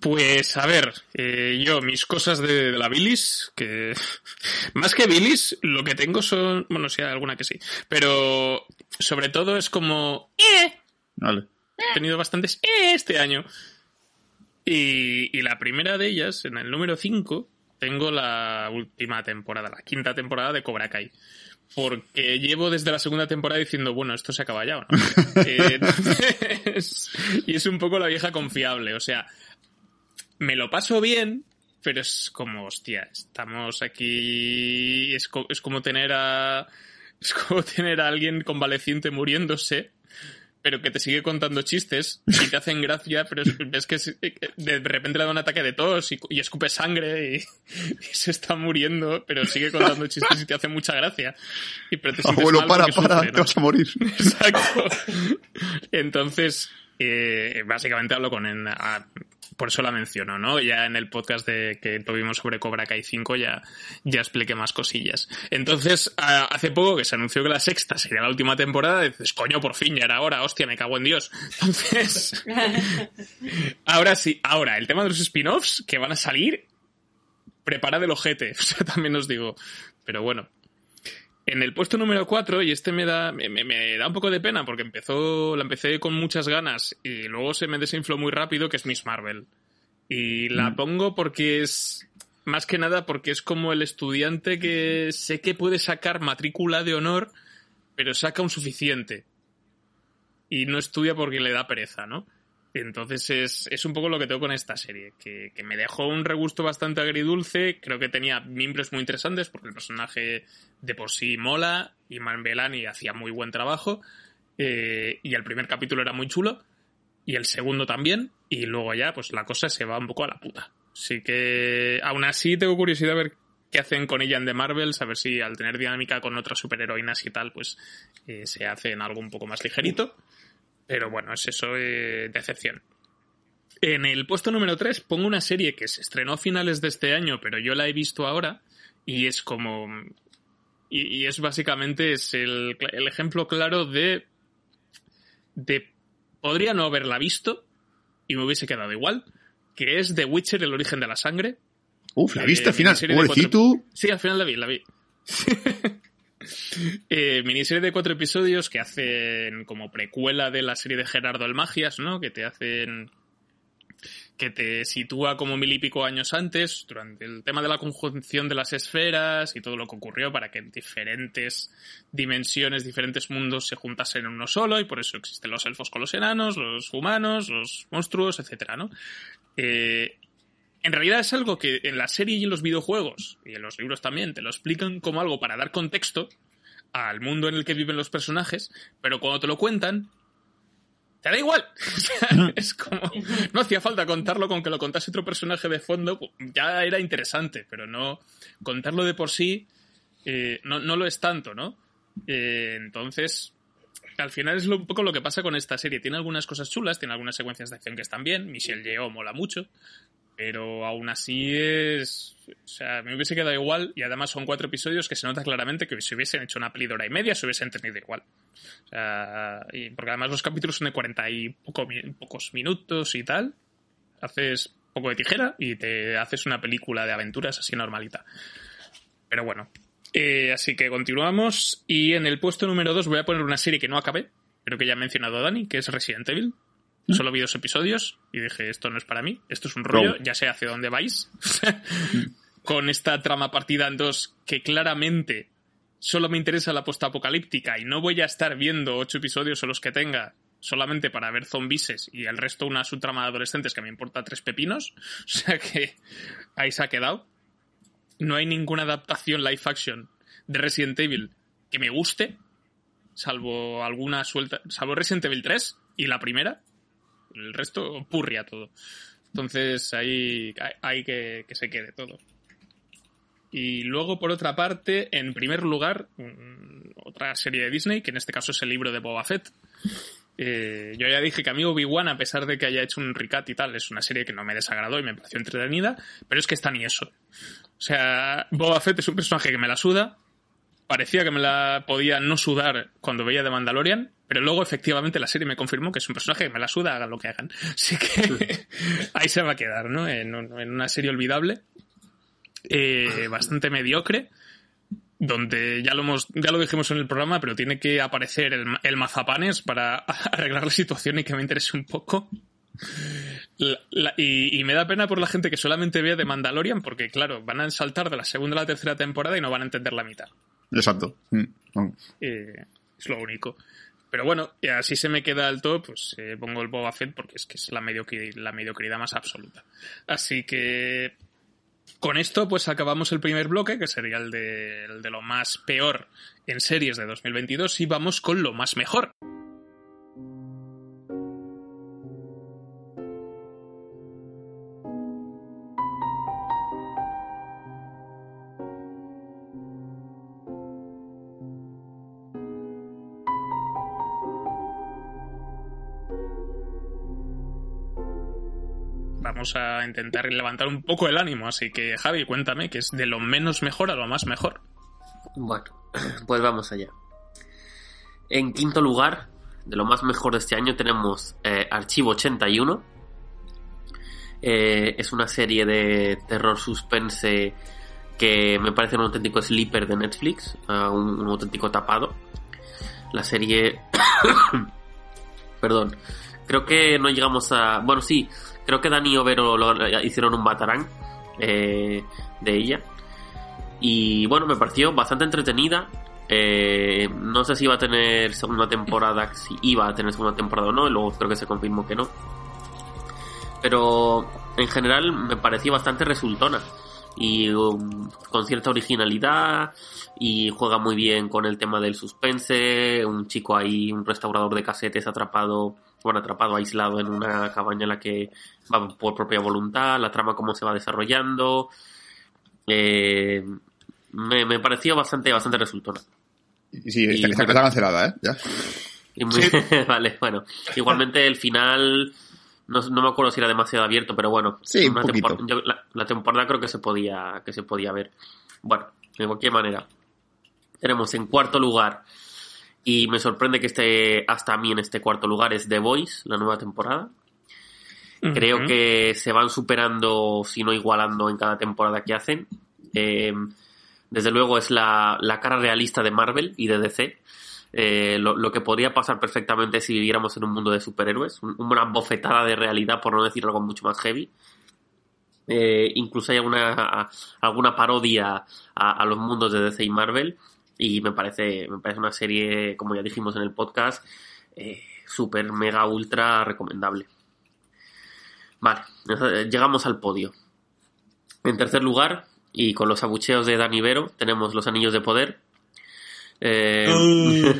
[SPEAKER 4] Pues a ver, eh, yo, mis cosas de, de la bilis, que. Más que bilis, lo que tengo son. Bueno, sí, hay alguna que sí. Pero sobre todo es como. ¡Eh!
[SPEAKER 5] Vale.
[SPEAKER 4] He tenido bastantes "eh" este año. Y, y la primera de ellas, en el número 5, tengo la última temporada, la quinta temporada de Cobra Kai. Porque llevo desde la segunda temporada diciendo, bueno, esto se acaba ya, ¿o no? Eh, entonces, y es un poco la vieja confiable. O sea, me lo paso bien, pero es como, hostia, estamos aquí. Es, co- es como tener a. Es como tener a alguien convaleciente muriéndose pero que te sigue contando chistes y te hacen gracia, pero es- ves que se- de repente le da un ataque de tos y, y escupe sangre y, y se está muriendo, pero sigue contando chistes y te hace mucha gracia. Y, pero te sientes
[SPEAKER 5] Abuelo, para, para,
[SPEAKER 4] sufre,
[SPEAKER 5] te vas a morir.
[SPEAKER 4] Exacto. Entonces, eh, básicamente hablo con... A- por eso la menciono, ¿no? Ya en el podcast de, que tuvimos sobre Cobra Kai 5 ya, ya expliqué más cosillas. Entonces, a- hace poco que se anunció que la sexta sería la última temporada, dices, coño, por fin, ya era hora, hostia, me cago en Dios. Entonces, ahora sí, ahora, el tema de los spin-offs que van a salir, prepara del ojete, o sea, también os digo. Pero bueno, en el puesto número 4, y este me da, me, da un poco de pena porque empezó, la empecé con muchas ganas y luego se me desinfló muy rápido, que es Miss Marvel. Y la pongo porque es, más que nada porque es como el estudiante que sé que puede sacar matrícula de honor, pero saca un suficiente. Y no estudia porque le da pereza, ¿no? Entonces es, es un poco lo que tengo con esta serie, que, que me dejó un regusto bastante agridulce, creo que tenía miembros muy interesantes porque el personaje de por sí mola y Man Belani hacía muy buen trabajo eh, y el primer capítulo era muy chulo y el segundo también y luego ya pues la cosa se va un poco a la puta. Así que aún así tengo curiosidad de ver qué hacen con ella en The Marvels, a ver si al tener dinámica con otras superheroínas y tal pues eh, se hacen algo un poco más ligerito. Pero bueno, es eso, eh, decepción. En el puesto número 3 pongo una serie que se estrenó a finales de este año, pero yo la he visto ahora y es como... Y, y es básicamente es el, el ejemplo claro de... de... Podría no haberla visto y me hubiese quedado igual, que es The Witcher, el origen de la sangre.
[SPEAKER 5] Uf, la
[SPEAKER 4] Eh,
[SPEAKER 5] viste al final.
[SPEAKER 4] miniserie de
[SPEAKER 5] Pobrecito.
[SPEAKER 4] Sí, al final la vi, la vi. Eh, miniserie de cuatro episodios que hacen como precuela de la serie de Gerardo el Magias, ¿no? Que te hacen. que te sitúa como mil y pico años antes, durante el tema de la conjunción de las esferas y todo lo que ocurrió para que diferentes dimensiones, diferentes mundos se juntasen en uno solo, y por eso existen los elfos con los enanos, los humanos, los monstruos, etcétera, ¿no? Eh, en realidad es algo que en la serie y en los videojuegos, y en los libros también, te lo explican como algo para dar contexto al mundo en el que viven los personajes, pero cuando te lo cuentan, te da igual. O sea, es como, no hacía falta contarlo con que lo contase otro personaje de fondo, ya era interesante, pero no, contarlo de por sí, eh, no, no lo es tanto, ¿no? Eh, entonces, al final es lo- un poco lo que pasa con esta serie. Tiene algunas cosas chulas, tiene algunas secuencias de acción que están bien. Michelle Yeoh mola mucho. Pero aún así es. O sea, me hubiese quedado igual. Y además son cuatro episodios que se nota claramente que si hubiesen hecho una peli de hora y media se hubiesen tenido igual. O sea, porque además los capítulos son de 40 y pocos minutos y tal. Haces poco de tijera y te haces una película de aventuras así normalita. Pero bueno, eh, así que continuamos. Y en el puesto número 2 voy a poner una serie que no acabé, pero que ya ha mencionado Dani, que es Resident Evil. Solo vi dos episodios y dije, esto no es para mí, esto es un rollo, ya sé hacia dónde vais. Con esta trama partida en dos que claramente solo me interesa la postapocalíptica y no voy a estar viendo ocho episodios o los que tenga solamente para ver zombises y el resto una subtrama de adolescentes que me importa tres pepinos. O sea que ahí se ha quedado no hay ninguna adaptación live action de Resident Evil que me guste, salvo alguna suelta, salvo Resident Evil 3 y la primera. El resto purria todo. Entonces ahí hay, que, que se quede todo. Y luego, por otra parte, en primer lugar, otra serie de Disney, que en este caso es el libro de Boba Fett. Eh, yo ya dije que a mí Obi-Wan, a pesar de que haya hecho un recap y tal, es una serie que no me desagradó y me pareció entretenida, pero es que está ni eso. O sea, Boba Fett es un personaje que me la suda. Parecía que me la podía no sudar cuando veía The Mandalorian, pero luego efectivamente la serie me confirmó que es un personaje que me la suda, hagan lo que hagan. Así que ahí se va a quedar, ¿no? En, un- en una serie olvidable, eh, bastante mediocre, donde ya lo, hemos, ya lo dijimos en el programa, pero tiene que aparecer el, ma- el mazapanes para arreglar la situación y que me interese un poco. La- la- y, y me da pena por la gente que solamente ve de Mandalorian, porque claro, van a saltar de la segunda a la tercera temporada y no van a entender la mitad.
[SPEAKER 5] Exacto. Mm.
[SPEAKER 4] Eh, es lo único. Pero bueno, y así se me queda alto, pues eh, pongo el Boba Fett porque es que es la, mediocri- la mediocridad más absoluta. Así que con esto pues acabamos el primer bloque, que sería el de, el de lo más peor en series de 2022, y vamos con lo más mejor. A intentar levantar un poco el ánimo, así que Javi, cuéntame que es de lo menos mejor a lo más mejor.
[SPEAKER 1] Bueno, pues vamos allá. En quinto lugar, de lo más mejor de este año, tenemos eh, Archivo 81. Eh, es una serie de terror suspense que me parece un auténtico sleeper de Netflix, ah, un auténtico tapado. La serie... Perdón. Creo que no llegamos a... Bueno, sí, creo que Dani y Overo hicieron un batarán eh, de ella. Y bueno, me pareció bastante entretenida. Eh, no sé si iba a tener segunda temporada, si iba a tener segunda temporada o no, y luego creo que se confirmó que no. Pero en general me pareció bastante resultona y um, con cierta originalidad y juega muy bien con el tema del suspense, un chico ahí, un restaurador de casetes atrapado, bueno, atrapado, aislado en una cabaña en la que va por propia voluntad, la trama cómo se va desarrollando, eh, me, me pareció bastante, bastante resultona.
[SPEAKER 5] Y Sí, está,
[SPEAKER 1] Y
[SPEAKER 5] está- cancelada, ¿eh? Ya.
[SPEAKER 1] Vale, bueno. Igualmente el final no, no me acuerdo si era demasiado abierto, pero bueno.
[SPEAKER 5] Sí, un
[SPEAKER 1] una yo- la, la temporada creo que se podía que se podía ver. Bueno, de cualquier manera. Tenemos en cuarto lugar y me sorprende que esté hasta a mí en este cuarto lugar es The Voice, la nueva temporada. Creo que se van superando, si no igualando, en cada temporada que hacen. Eh, desde luego es la, la cara realista de Marvel y de DC. Eh, lo, lo que podría pasar perfectamente si viviéramos en un mundo de superhéroes. Un- una bofetada de realidad, por no decir algo mucho más heavy. Eh, incluso hay alguna, alguna parodia a, a los mundos de DC y Marvel. Y me parece, me parece una serie, como ya dijimos en el podcast, eh, super, mega, ultra recomendable. Vale, llegamos al podio. En tercer lugar, y con los abucheos de Dani Vero, tenemos Los Anillos de Poder. Eh,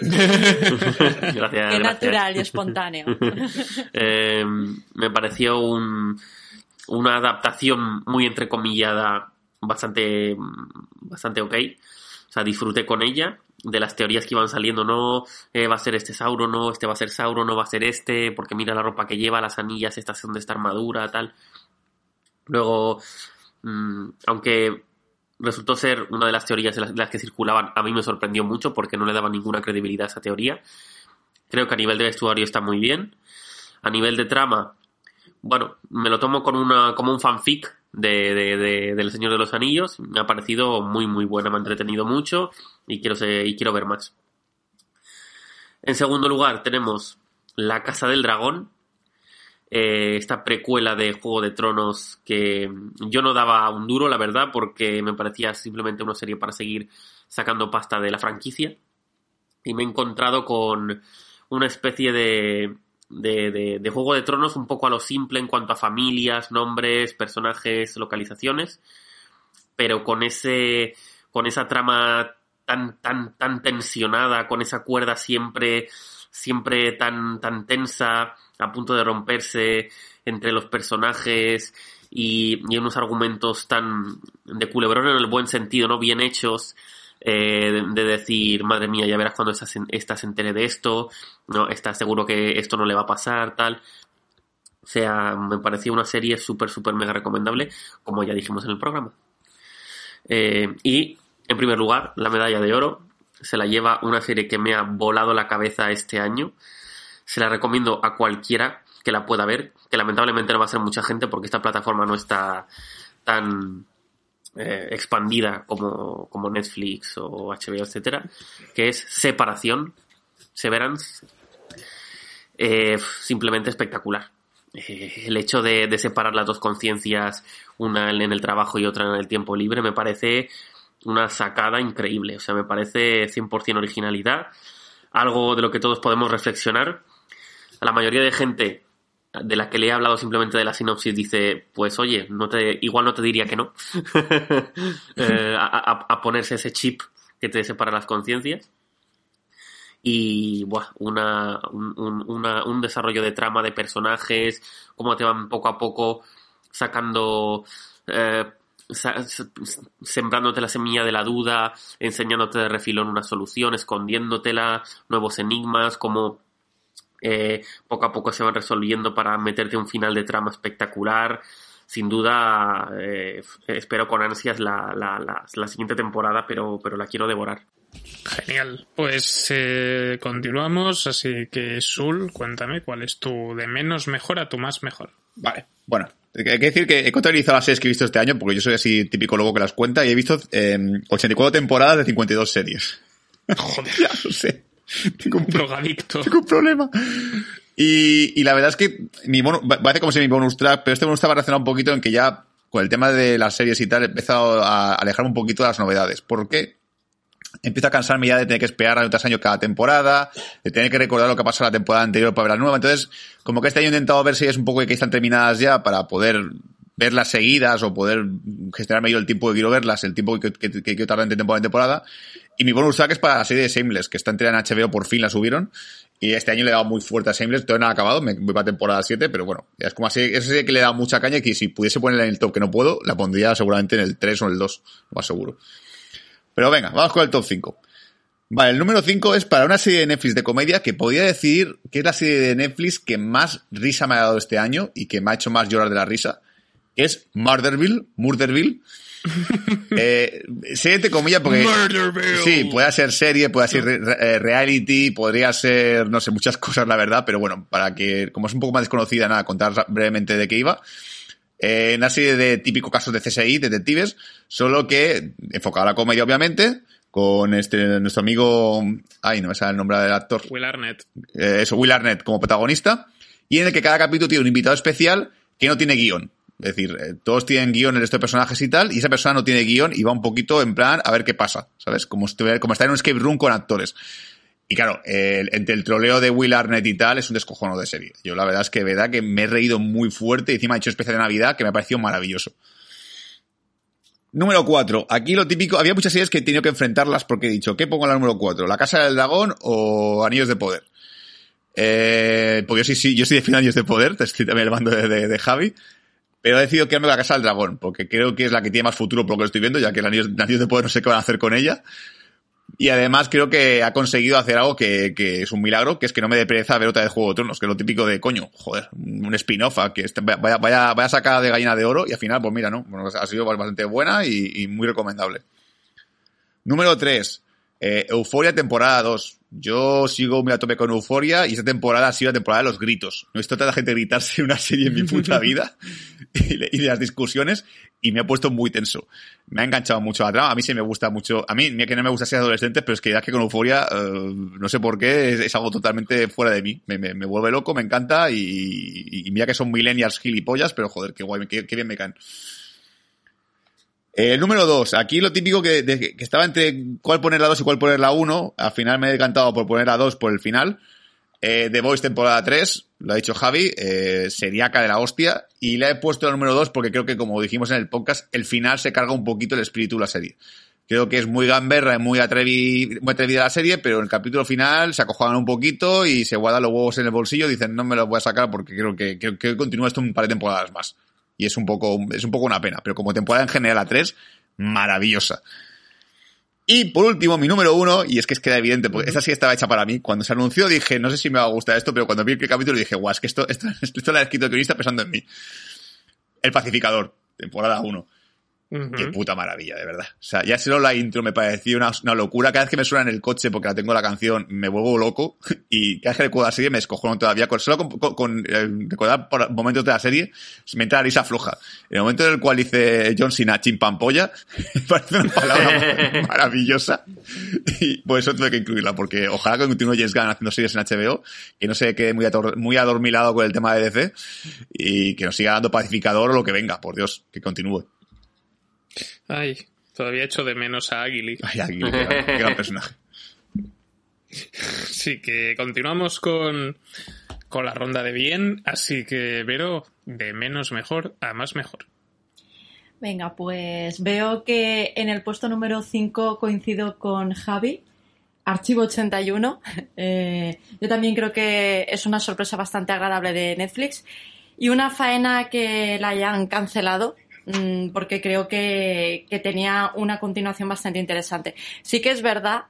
[SPEAKER 1] gracias.
[SPEAKER 3] Qué
[SPEAKER 1] gracias.
[SPEAKER 3] natural y espontáneo.
[SPEAKER 1] Eh, me pareció un, una adaptación muy entrecomillada, bastante, bastante ok. O sea, disfruté con ella, de las teorías que iban saliendo, no eh, va a ser este Sauro, no, este va a ser Sauro, no va a ser este, porque mira la ropa que lleva, las anillas, esta son de esta armadura, tal. Luego, mm, aunque resultó ser una de las teorías las, de las que circulaban, a mí me sorprendió mucho porque no le daba ninguna credibilidad a esa teoría. Creo que a nivel de vestuario está muy bien. A nivel de trama, bueno, me lo tomo con una, como un fanfic de, de, de- del Señor de los Anillos. Me ha parecido muy, muy buena, me ha entretenido mucho y quiero, se- y quiero ver más. En segundo lugar, tenemos La Casa del Dragón, eh, esta precuela de Juego de Tronos que yo no daba un duro, la verdad, porque me parecía simplemente una serie para seguir sacando pasta de la franquicia. Y me he encontrado con una especie de, de, de- Juego de Tronos un poco a lo simple en cuanto a familias, nombres, personajes, localizaciones, pero con ese con esa trama tan tan tan tensionada, con esa cuerda siempre siempre tan tan tensa, a punto de romperse entre los personajes y, y unos argumentos tan de culebrón en el buen sentido, no bien hechos, eh, de, de decir, madre mía, ya verás cuando esta se, esta se entere de esto, no, está seguro que esto no le va a pasar, tal. O sea, me parecía una serie súper, súper mega recomendable, como ya dijimos en el programa. Eh, y, en primer lugar, la medalla de oro se la lleva una serie que me ha volado la cabeza este año. Se la recomiendo a cualquiera que la pueda ver, que lamentablemente no va a ser mucha gente porque esta plataforma no está tan eh, expandida como, como Netflix o HBO, etcétera, que es Separación, Severance. Eh, simplemente espectacular. Eh, el hecho de, de separar las dos conciencias, una en el trabajo y otra en el tiempo libre, me parece una sacada increíble. O sea, me parece 100% originalidad, algo de lo que todos podemos reflexionar. A la mayoría de gente de la que le he hablado simplemente de la sinopsis dice, pues oye, no te, igual no te diría que no Eh, a, ponerse ese chip que te separa las conciencias. Y buah, una, un, desarrollo de trama de personajes, cómo te van poco a poco sacando, eh, sembrándote la semilla de la duda, enseñándote de refilón una solución, escondiéndotela, nuevos enigmas, como eh, poco a poco se van resolviendo para meterte un final de trama espectacular. Sin duda, eh, espero con ansias la, la, la, la siguiente temporada, pero, pero la quiero devorar.
[SPEAKER 4] Genial. Pues eh, continuamos, así que Sul, cuéntame cuál es tu de menos mejor a tu más mejor.
[SPEAKER 5] Vale, bueno. Hay que decir que he contabilizado las series que he visto este año, porque yo soy así típico lobo que las cuenta, y he visto eh, 84 temporadas de 52 series.
[SPEAKER 4] Joder,
[SPEAKER 5] ya lo sé. Tengo un,
[SPEAKER 4] drogadicto.
[SPEAKER 5] tengo un problema. Y, y la verdad es que mi bonus, va- parece como si mi bonus track, pero este bonus estaba relacionado un poquito en que ya con el tema de las series y tal he empezado a alejarme un poquito de las novedades. ¿Por qué? Empiezo a cansarme ya de tener que esperar año tras año cada temporada, de tener que recordar lo que ha pasado la temporada anterior para ver la nueva. Entonces, como que este año he intentado ver series un poco que están terminadas ya para poder verlas seguidas o poder gestionarme yo el tiempo que quiero verlas, el tiempo que, que, que quiero tardar entre temporada en temporada. Y mi bonus track es para la serie de Shameless, que está entera en HBO, por fin la subieron. Y este año le he dado muy fuerte a Shameless, todavía no ha acabado, me voy para temporada 7, pero bueno, es como así, esa serie que le he dado mucha caña que si pudiese ponerla en el top que no puedo, la pondría seguramente en el 3 o en el 2, lo más seguro. Pero venga, vamos con el top 5. Vale, el número 5 es para una serie de Netflix de comedia que podría decir que es la serie de Netflix que más risa me ha dado este año y que me ha hecho más llorar de la risa, es Murderville, Murderville. eh, serie de comillas porque...
[SPEAKER 4] Murderville.
[SPEAKER 5] Sí, puede ser serie, puede ser re- eh, reality, podría ser, no sé, muchas cosas, la verdad, pero bueno, para que, como es un poco más desconocida, nada, contar brevemente de qué iba. Eh, una serie de típicos casos de CSI, detectives, solo que enfocada a la comedia, obviamente, con este, nuestro amigo, ay, no me sale el nombre del actor,
[SPEAKER 4] Will Arnett.
[SPEAKER 5] eh, eso, Will Arnett como protagonista, y en el que cada capítulo tiene un invitado especial que no tiene guion. Es decir, eh, todos tienen guion el resto de personajes y tal, y esa persona no tiene guion y va un poquito en plan a ver qué pasa, ¿sabes? Como, como estar en un escape room con actores. Y claro, el- entre el troleo de Will Arnett y tal, es un descojono de serie. Yo la verdad es que verdad que me he reído muy fuerte y encima he hecho especial de Navidad que me ha parecido maravilloso. Número 4. Aquí lo típico, había muchas series que he tenido que enfrentarlas porque he dicho, ¿qué pongo en la número 4? ¿La Casa del Dragón o Anillos de Poder? Eh, porque yo sí, sí, yo sí defiendo Anillos de Poder, te estoy también el bando de Javi. Pero he decidido quedarme con la Casa del Dragón, porque creo que es la que tiene más futuro por lo que estoy viendo, ya que el Anillos de Poder no sé qué van a hacer con ella. Y además creo que ha conseguido hacer algo que, es un milagro, que es que no me dé pereza ver otra de Juego de Tronos, que es lo típico de coño, joder, un spin-off, que este, vaya, vaya, vaya sacada de gallina de oro y al final, pues mira, ¿no? Ha sido bastante buena y, y muy recomendable. Número 3. Eh, Euforia temporada 2. Yo sigo muy a tope con Euforia y esta temporada ha sido la temporada de los gritos. No he visto tanta gente gritarse en una serie en mi puta vida y, de, y de las discusiones y me ha puesto muy tenso. Me ha enganchado mucho la trama. A mí sí me gusta mucho. A mí, mira que no me gusta ser adolescente, pero es que ya que con Euforia, uh, no sé por qué, es, es, algo totalmente fuera de mí. Me, me, me vuelve loco, me encanta y, y, y, mira que son millennials gilipollas, pero joder, qué guay, qué, qué bien me caen. Eh, número 2. Aquí lo típico que, que, estaba entre cuál poner la 2 y cuál poner la 1. Al final me he decantado por poner la 2 por el final. Eh, The Voice temporada 3, lo ha dicho Javi, eh, seriaca de la hostia. Y la he puesto la número 2 porque creo que, como dijimos en el podcast, el final se carga un poquito el espíritu de la serie. Creo que es muy gamberra, muy, muy atrevida la serie, pero en el capítulo final se acojonan un poquito y se guardan los huevos en el bolsillo dicen no me los voy a sacar porque creo que, creo que continúa esto un par de temporadas más y es un poco, es un poco una pena, pero como temporada en general a 3, maravillosa. Y por último, mi número uno, y es que es que era evidente, porque esa sí estaba hecha para mí. Cuando se anunció dije, no sé si me va a gustar esto, pero cuando vi el capítulo dije, guau, es que esto, esto, esto lo ha escrito el guionista pensando en mí. El Pacificador, temporada 1. Uh -huh. Qué puta maravilla, de verdad. O sea, ya solo la intro me pareció una, una, locura. Cada vez que me suena en el coche porque la tengo la canción, me vuelvo loco. Y cada vez que recuerdo la serie me escojono todavía. Con, solo con, con, con eh, recordar por momentos de la serie, me entra la risa floja. En el momento en el cual dice John Cena chimpampolla, parece una palabra maravillosa. Y por eso tuve que incluirla, porque ojalá que continúe James Gunn haciendo series en HBO, que no se quede muy, muy adormilado con el tema de DC, y que nos siga dando pacificador o lo que venga, por Dios, que continúe.
[SPEAKER 4] Ay, todavía echo de menos a Aguili.
[SPEAKER 5] Ay, Aguili, qué, gran, personaje.
[SPEAKER 4] Sí, que continuamos con, con la ronda de bien, así que Vero, de menos mejor a más mejor.
[SPEAKER 3] Venga, pues veo que en el puesto número 5 coincido con Javi, Archivo 81. Eh, yo también creo que es una sorpresa bastante agradable de Netflix y una faena que la hayan cancelado Mm, porque creo que, que, tenía una continuación bastante interesante. Sí que es verdad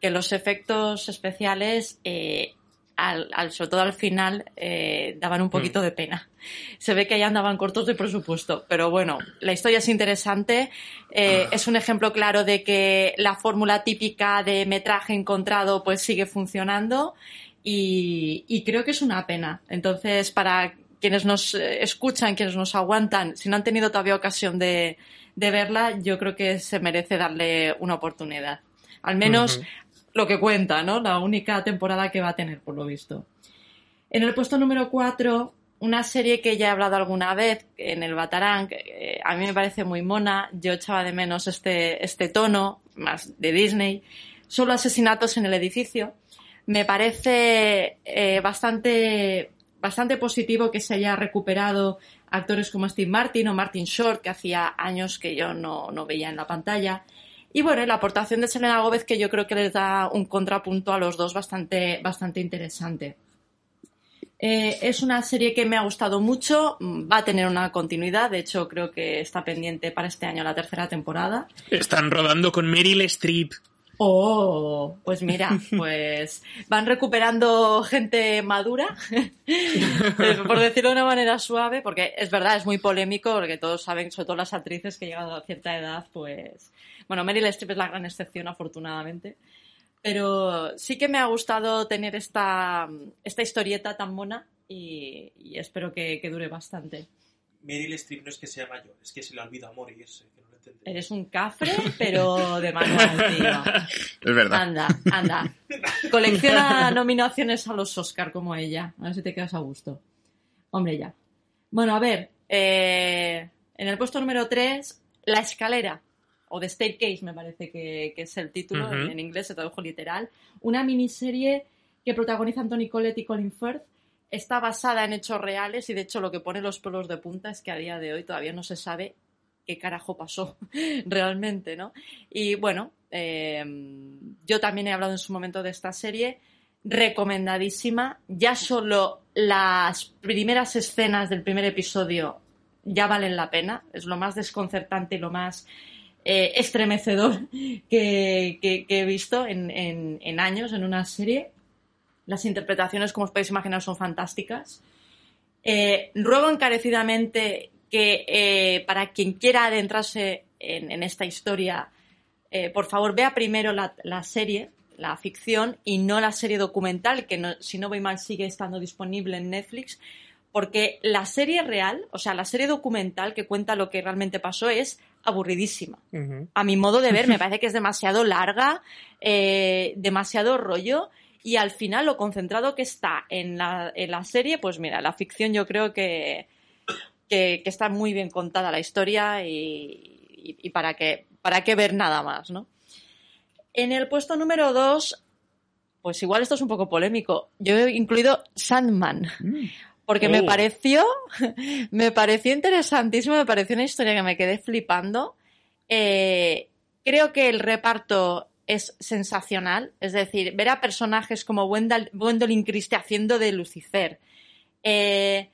[SPEAKER 3] que los efectos especiales, eh, al, al, sobre todo al final, eh, daban un poquito mm. de pena. Se ve que ya andaban cortos de presupuesto, pero bueno, la historia es interesante. Eh, es un ejemplo claro de que la fórmula típica de metraje encontrado pues sigue funcionando y, y creo que es una pena. Entonces, para quienes nos eh, escuchan, quienes nos aguantan, si no han tenido todavía ocasión de, de verla, yo creo que se merece darle una oportunidad. Al menos uh -huh. lo que cuenta, ¿no? La única temporada que va a tener, por lo visto. En el puesto número 4, una serie que ya he hablado alguna vez en el Batarang, eh, a mí me parece muy mona, yo echaba de menos este, este tono, más de Disney, solo asesinatos en el edificio. Me parece eh, bastante bastante positivo que se haya recuperado actores como Steve Martin o Martin Short, que hacía años que yo no, no veía en la pantalla. Y bueno, la aportación de Selena Gómez que yo creo que les da un contrapunto a los dos bastante, bastante interesante. Eh, es una serie que me ha gustado mucho, va a tener una continuidad, de hecho creo que está pendiente para este año la tercera temporada.
[SPEAKER 4] Están rodando con Meryl Streep.
[SPEAKER 3] Oh, pues mira, pues van recuperando gente madura, por decirlo de una manera suave, porque es verdad, es muy polémico, porque todos saben, sobre todo las actrices que llegan a cierta edad, pues, bueno, Meryl Streep es la gran excepción, afortunadamente, pero sí que me ha gustado tener esta, esta historieta tan mona y, y espero que, que, dure bastante.
[SPEAKER 2] Meryl Streep no es que sea mayor, es que se le olvida morirse.
[SPEAKER 3] Eres un cafre, pero de manual, tío.
[SPEAKER 5] Es verdad.
[SPEAKER 3] Anda, anda. Colecciona nominaciones a los Oscar como ella. A ver si te quedas a gusto. Hombre, ya. Bueno, a ver. Eh, en el puesto número 3, La Escalera. O The Staircase, me parece que, que es el título. Uh -huh. En inglés se tradujo literal. Una miniserie que protagoniza Anthony Collette y Colin Firth. Está basada en hechos reales y de hecho lo que pone los pelos de punta es que a día de hoy todavía no se sabe qué carajo pasó realmente, ¿no? Y bueno, eh, yo también he hablado en su momento de esta serie, recomendadísima, ya solo las primeras escenas del primer episodio ya valen la pena, es lo más desconcertante y lo más eh, estremecedor que, he visto en años en una serie. Las interpretaciones, como os podéis imaginar, son fantásticas. Eh, ruego encarecidamente que eh, para quien quiera adentrarse en, en esta historia, eh, por favor vea primero la, la serie, la ficción, y no la serie documental, que no- si no voy mal sigue estando disponible en Netflix, porque la serie real, o sea, la serie documental que cuenta lo que realmente pasó es aburridísima a mi modo de ver, me parece que es demasiado larga, eh, demasiado rollo. Y al final, lo concentrado que está en la, en la serie, pues mira, la ficción yo creo que, que, que está muy bien contada la historia y, y- y para, qué, para qué ver nada más, ¿no? En el puesto número 2, pues igual esto es un poco polémico. Yo he incluido Sandman. Porque me
[SPEAKER 4] Oh.
[SPEAKER 3] pareció, me pareció interesantísimo, me pareció una historia que me quedé flipando. Eh, creo que el reparto es sensacional, es decir, ver a personajes como Wendell- Gwendolyn Christie haciendo de Lucifer, eh,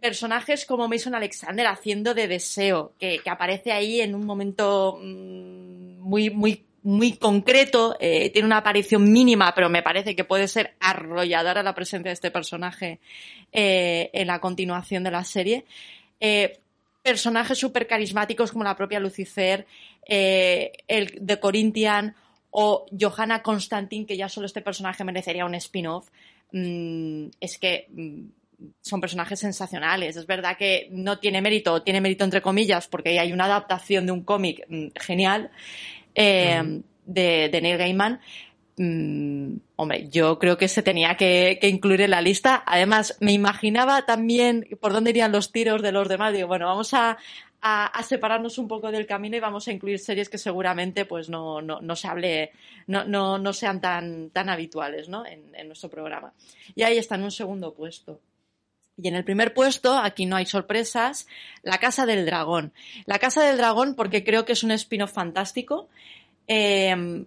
[SPEAKER 3] personajes como Mason Alexander haciendo de Deseo, que, que aparece ahí en un momento mm, muy, muy, muy concreto, eh, tiene una aparición mínima, pero me parece que puede ser arrolladora la presencia de este personaje eh, en la continuación de la serie. Eh, personajes súper carismáticos como la propia Lucifer, eh, el de Corinthian o Johanna Constantin, que ya solo este personaje merecería un spin-off. Mm, es que mm, son personajes sensacionales. Es verdad que no tiene mérito, tiene mérito entre comillas, porque hay una adaptación de un cómic mm, genial eh, de, de Neil Gaiman. Mm, hombre, yo creo que se tenía que, que incluir en la lista. Además, me imaginaba también por dónde irían los tiros de los demás. Digo, bueno, vamos a, a- a separarnos un poco del camino y vamos a incluir series que seguramente pues no, no, no se hable, no, no, no sean tan, tan habituales ¿no? en, en nuestro programa. Y ahí está en un segundo puesto. Y en el primer puesto, aquí no hay sorpresas, La Casa del Dragón. La Casa del Dragón porque creo que es un spin-off fantástico. Eh,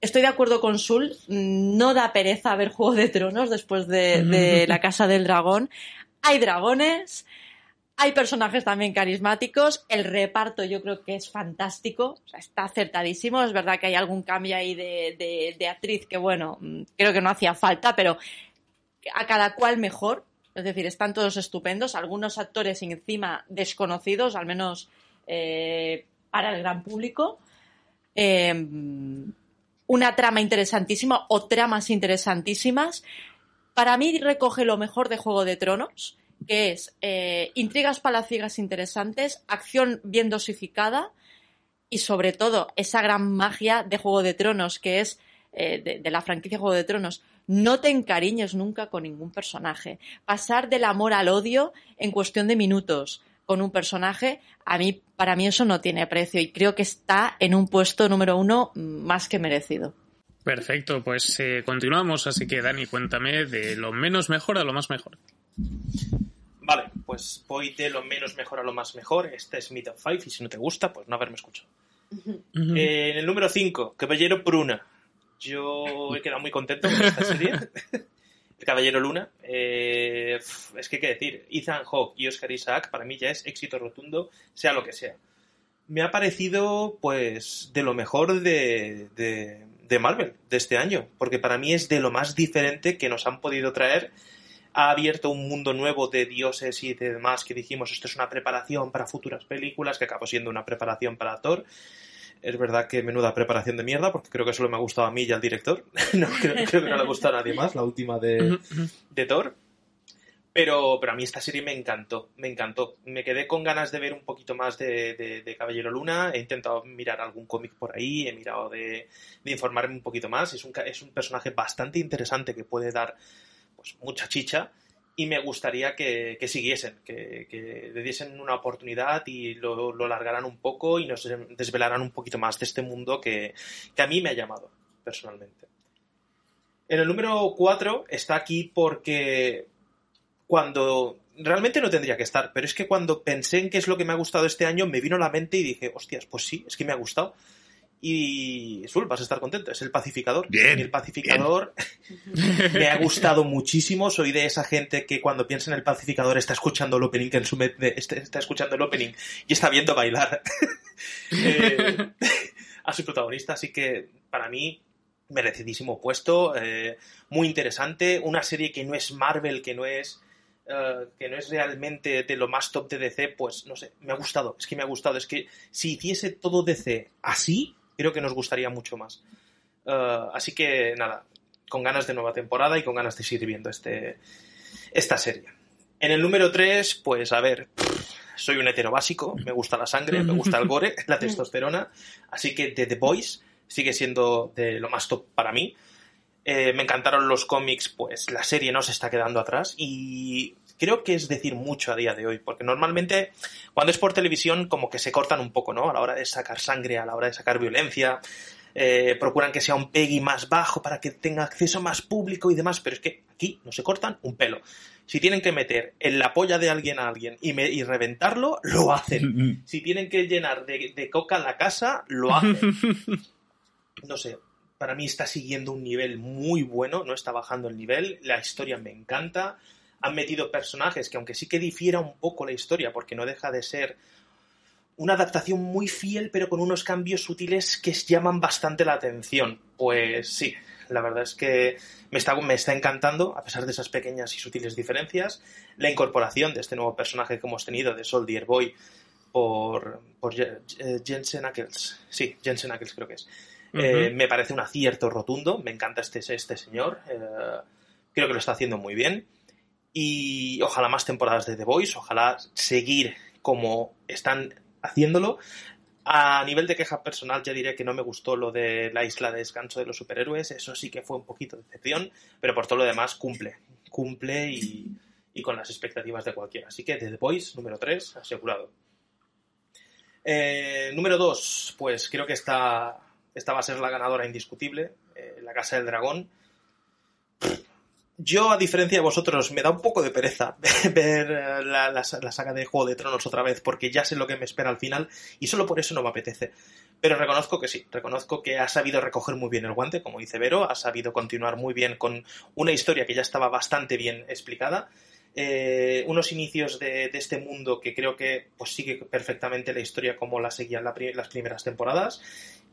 [SPEAKER 3] estoy de acuerdo con Sul, no da pereza ver Juego de Tronos después de, de La Casa del Dragón. Hay dragones, hay personajes también carismáticos, el reparto yo creo que es fantástico, o sea, está acertadísimo, es verdad que hay algún cambio ahí de, de- de actriz que bueno, mm, creo que no hacía falta, pero a cada cual mejor, es decir, están todos estupendos, algunos actores encima desconocidos, al menos eh, para el gran público. Eh, una trama interesantísima o tramas interesantísimas. Para mí recoge lo mejor de Juego de Tronos, que es eh, intrigas palaciegas interesantes, acción bien dosificada y sobre todo esa gran magia de Juego de Tronos, que es eh, de, de la franquicia Juego de Tronos. No te encariñes nunca con ningún personaje. Pasar del amor al odio en cuestión de minutos con un personaje, a mí, para mí eso no tiene precio y creo que está en un puesto número uno más que merecido.
[SPEAKER 4] Perfecto, pues eh, continuamos, así que Dani, cuéntame de lo menos mejor a lo más mejor.
[SPEAKER 7] Vale, pues voy de lo menos mejor a lo más mejor. Este es mi top 5 y si no te gusta, pues no haberme escuchado. Eh, en el número 5, Caballero Pruna. Yo he quedado muy contento con esta serie. el Caballero Luna. Eh, es que qué decir, Ethan Hawke y Oscar Isaac para mí ya es éxito rotundo, sea lo que sea. Me ha parecido, pues, de lo mejor de, de, de Marvel de este año, porque para mí es de lo más diferente que nos han podido traer ha abierto un mundo nuevo de dioses y de demás que dijimos esto es una preparación para futuras películas, que acabó siendo una preparación para Thor. Es verdad que menuda preparación de mierda, porque creo que solo me ha gustado a mí y al director. no, creo, creo que no le ha gustado a nadie más, la última de, de Thor. Pero, pero a mí esta serie me encantó, me encantó. Me quedé con ganas de ver un poquito más de, de- de Caballero Luna. He intentado mirar algún cómic por ahí, he mirado de, de informarme un poquito más. Es un, es un personaje bastante interesante que puede dar pues, mucha chicha y me gustaría que, que siguiesen, que, que le diesen una oportunidad y lo, lo largaran un poco y nos desvelaran un poquito más de este mundo que, que a mí me ha llamado personalmente. En el número 4 está aquí porque cuando realmente no tendría que estar, pero es que cuando pensé en qué es lo que me ha gustado este año, me vino a la mente y dije, hostias, pues sí, es que me ha gustado. Y Sul, vas a estar contento, es el pacificador.
[SPEAKER 5] Bien,
[SPEAKER 7] el pacificador me ha gustado muchísimo. Soy de esa gente que cuando piensa en el pacificador está escuchando el opening, que en su está, está escuchando el opening y está viendo bailar eh, a su protagonista. Así que para mí, merecidísimo puesto, eh, muy interesante. Una serie que no es Marvel, que no es. eh, que no es realmente de lo más top de DC, pues no sé, me ha gustado, es que me ha gustado, es que si hiciese todo DC así, creo que nos gustaría mucho más. Eh, así que nada, con ganas de nueva temporada y con ganas de seguir viendo este, esta serie. En el número 3, pues a ver, soy un hetero básico, me gusta la sangre, me gusta el gore, la testosterona, así que The, Boys sigue siendo de lo más top para mí. Eh, me encantaron los cómics, pues la serie no se está quedando atrás y creo que es decir mucho a día de hoy, porque normalmente cuando es por televisión como que se cortan un poco, ¿no? A la hora de sacar sangre, a la hora de sacar violencia, eh, procuran que sea un Peggy más bajo para que tenga acceso más público y demás, pero es que aquí no se cortan un pelo. Si tienen que meter en la polla de alguien a alguien y, me- y reventarlo, lo hacen. Si tienen que llenar de, de coca la casa, lo hacen. No sé, para mí está siguiendo un nivel muy bueno, no está bajando el nivel, la historia me encanta. Han metido personajes que aunque sí que difiera un poco la historia, porque no deja de ser una adaptación muy fiel, pero con unos cambios sutiles que llaman bastante la atención. Pues sí, la verdad es que me está, me está encantando, a pesar de esas pequeñas y sutiles diferencias, la incorporación de este nuevo personaje que hemos tenido, de Soldier Boy, por, por Je- Jensen Ackles. Sí, Jensen Ackles creo que es. Eh, me parece un acierto rotundo, me encanta este, este señor, eh, creo que lo está haciendo muy bien. Y ojalá más temporadas de The Voice, ojalá seguir como están haciéndolo. A nivel de queja personal, ya diré que no me gustó lo de la isla de descanso de los superhéroes. Eso sí que fue un poquito de decepción, pero por todo lo demás cumple. Cumple y, y con las expectativas de cualquiera. Así que The Voice, número 3, asegurado. Eh, número 2, pues creo que esta, esta va a ser la ganadora indiscutible. eh, la Casa del Dragón. Yo, a diferencia de vosotros, me da un poco de pereza ver eh, la, la, saga de Juego de Tronos otra vez, porque ya sé lo que me espera al final y solo por eso no me apetece. Pero reconozco que sí, reconozco que ha sabido recoger muy bien el guante, como dice Vero, ha sabido continuar muy bien con una historia que ya estaba bastante bien explicada. Eh, unos inicios de, este mundo que creo que pues, sigue perfectamente la historia como la seguían las primeras temporadas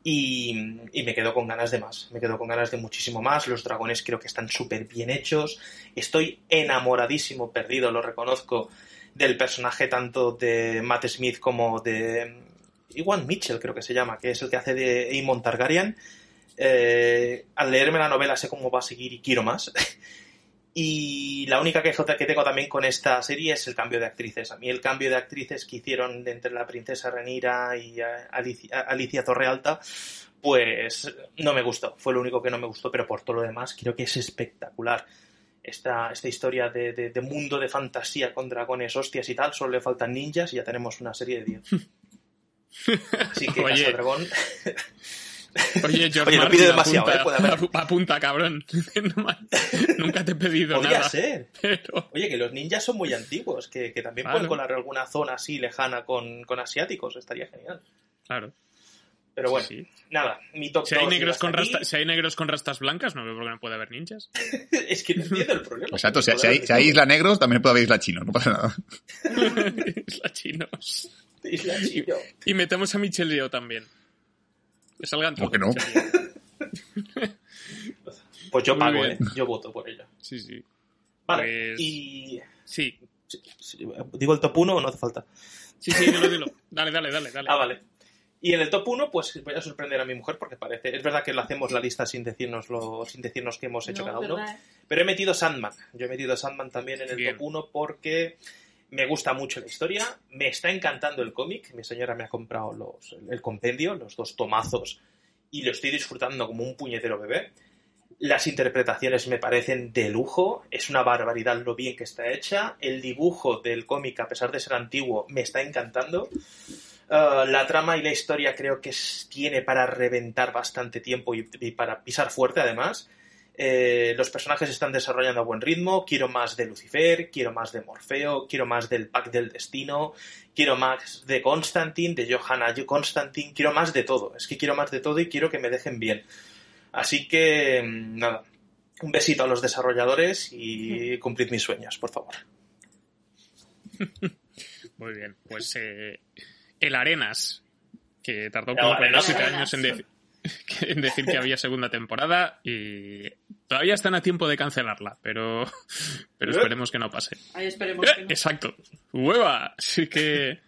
[SPEAKER 7] y, me quedo con ganas de más, me quedo con ganas de muchísimo más, los dragones creo que están súper bien hechos, estoy enamoradísimo, perdido, lo reconozco, del personaje tanto de Matt Smith como de Iwan Mitchell creo que se llama, que es el que hace de Aemon Targaryen. Eh, al leerme la novela sé cómo va a seguir y quiero más. Y la única queja que tengo también con esta serie es el cambio de actrices. A mí el cambio de actrices que hicieron entre la princesa Renira y Alicia, Alicia Torrealta, pues no me gustó. Fue lo único que no me gustó, pero por todo lo demás creo que es espectacular. Esta, esta historia de, de, de mundo de fantasía con dragones, hostias y tal, solo le faltan ninjas y ya tenemos una serie de 10. Así que. Casa Dragón.
[SPEAKER 4] Oye, George
[SPEAKER 7] Oye, no
[SPEAKER 4] Martin,
[SPEAKER 7] pide demasiado,
[SPEAKER 4] apunta,
[SPEAKER 7] ¿eh? Puede haber.
[SPEAKER 4] apunta, cabrón. Nunca te he pedido
[SPEAKER 7] Podría
[SPEAKER 4] nada.
[SPEAKER 7] ser.
[SPEAKER 4] Pero...
[SPEAKER 7] Oye, que los ninjas son muy antiguos, que, que también
[SPEAKER 4] Claro.
[SPEAKER 7] pueden colar alguna zona así lejana con, con asiáticos, estaría genial.
[SPEAKER 4] Claro.
[SPEAKER 7] Pero bueno,
[SPEAKER 4] Sí.
[SPEAKER 7] nada, mi top
[SPEAKER 4] Si hay,
[SPEAKER 7] 2
[SPEAKER 4] negros con rasta- si hay negros con rastas blancas, no veo por qué no puede haber ninjas.
[SPEAKER 7] es que no entiendo el problema.
[SPEAKER 5] Exacto, si, si hay, si hay isla negros, también puede haber isla chino, no pasa nada.
[SPEAKER 4] Isla chinos.
[SPEAKER 7] Isla
[SPEAKER 4] Y,
[SPEAKER 7] Chino.
[SPEAKER 4] y metemos a Michelle Yeoh también. Que salgan
[SPEAKER 5] ¿Por
[SPEAKER 4] todos.
[SPEAKER 5] qué no?
[SPEAKER 7] Pues yo pago. ¿eh? Yo voto por ella.
[SPEAKER 4] Sí, sí.
[SPEAKER 7] Vale,
[SPEAKER 4] Pues-
[SPEAKER 7] y...
[SPEAKER 4] Sí,
[SPEAKER 7] ¿Digo el top 1 o no hace falta?
[SPEAKER 4] sí, sí, dilo, dilo. Dale, dale, dale. dale.
[SPEAKER 7] Ah, vale. Y en el top 1, pues voy a sorprender a mi mujer porque parece... Es verdad que lo hacemos la lista sin decirnos, lo, sin decirnos qué hemos hecho
[SPEAKER 3] No,
[SPEAKER 7] cada uno.
[SPEAKER 3] ¿verdad?
[SPEAKER 7] Pero he metido Sandman. Yo he metido Sandman también en el
[SPEAKER 4] Bien.
[SPEAKER 7] top 1 porque me gusta mucho la historia, me está encantando el cómic. Mi señora me ha comprado los, el compendio, los dos tomazos, y lo estoy disfrutando como un puñetero bebé. Las interpretaciones me parecen de lujo, es una barbaridad lo bien que está hecha. El dibujo del cómic, a pesar de ser antiguo, me está encantando. Uh, la trama y la historia creo que tiene para reventar bastante tiempo y para pisar fuerte además. Eh, los personajes están desarrollando a buen ritmo. Quiero más de Lucifer, quiero más de Morfeo, quiero más del Pack del Destino, quiero más de Constantine, de Johanna Constantine, quiero más de todo. Es que quiero más de todo y quiero que me dejen bien. Así que, mm, nada, un besito a los desarrolladores y cumplid mis sueños, por favor.
[SPEAKER 4] Muy bien, pues eh, el Arenas, que tardó como 47 años en, decir en decir que había segunda temporada y todavía están a tiempo de cancelarla, pero, pero ¿Eh? esperemos que no pase.
[SPEAKER 3] Ahí esperemos
[SPEAKER 4] que no. Exacto. ¡Hueva! Así que,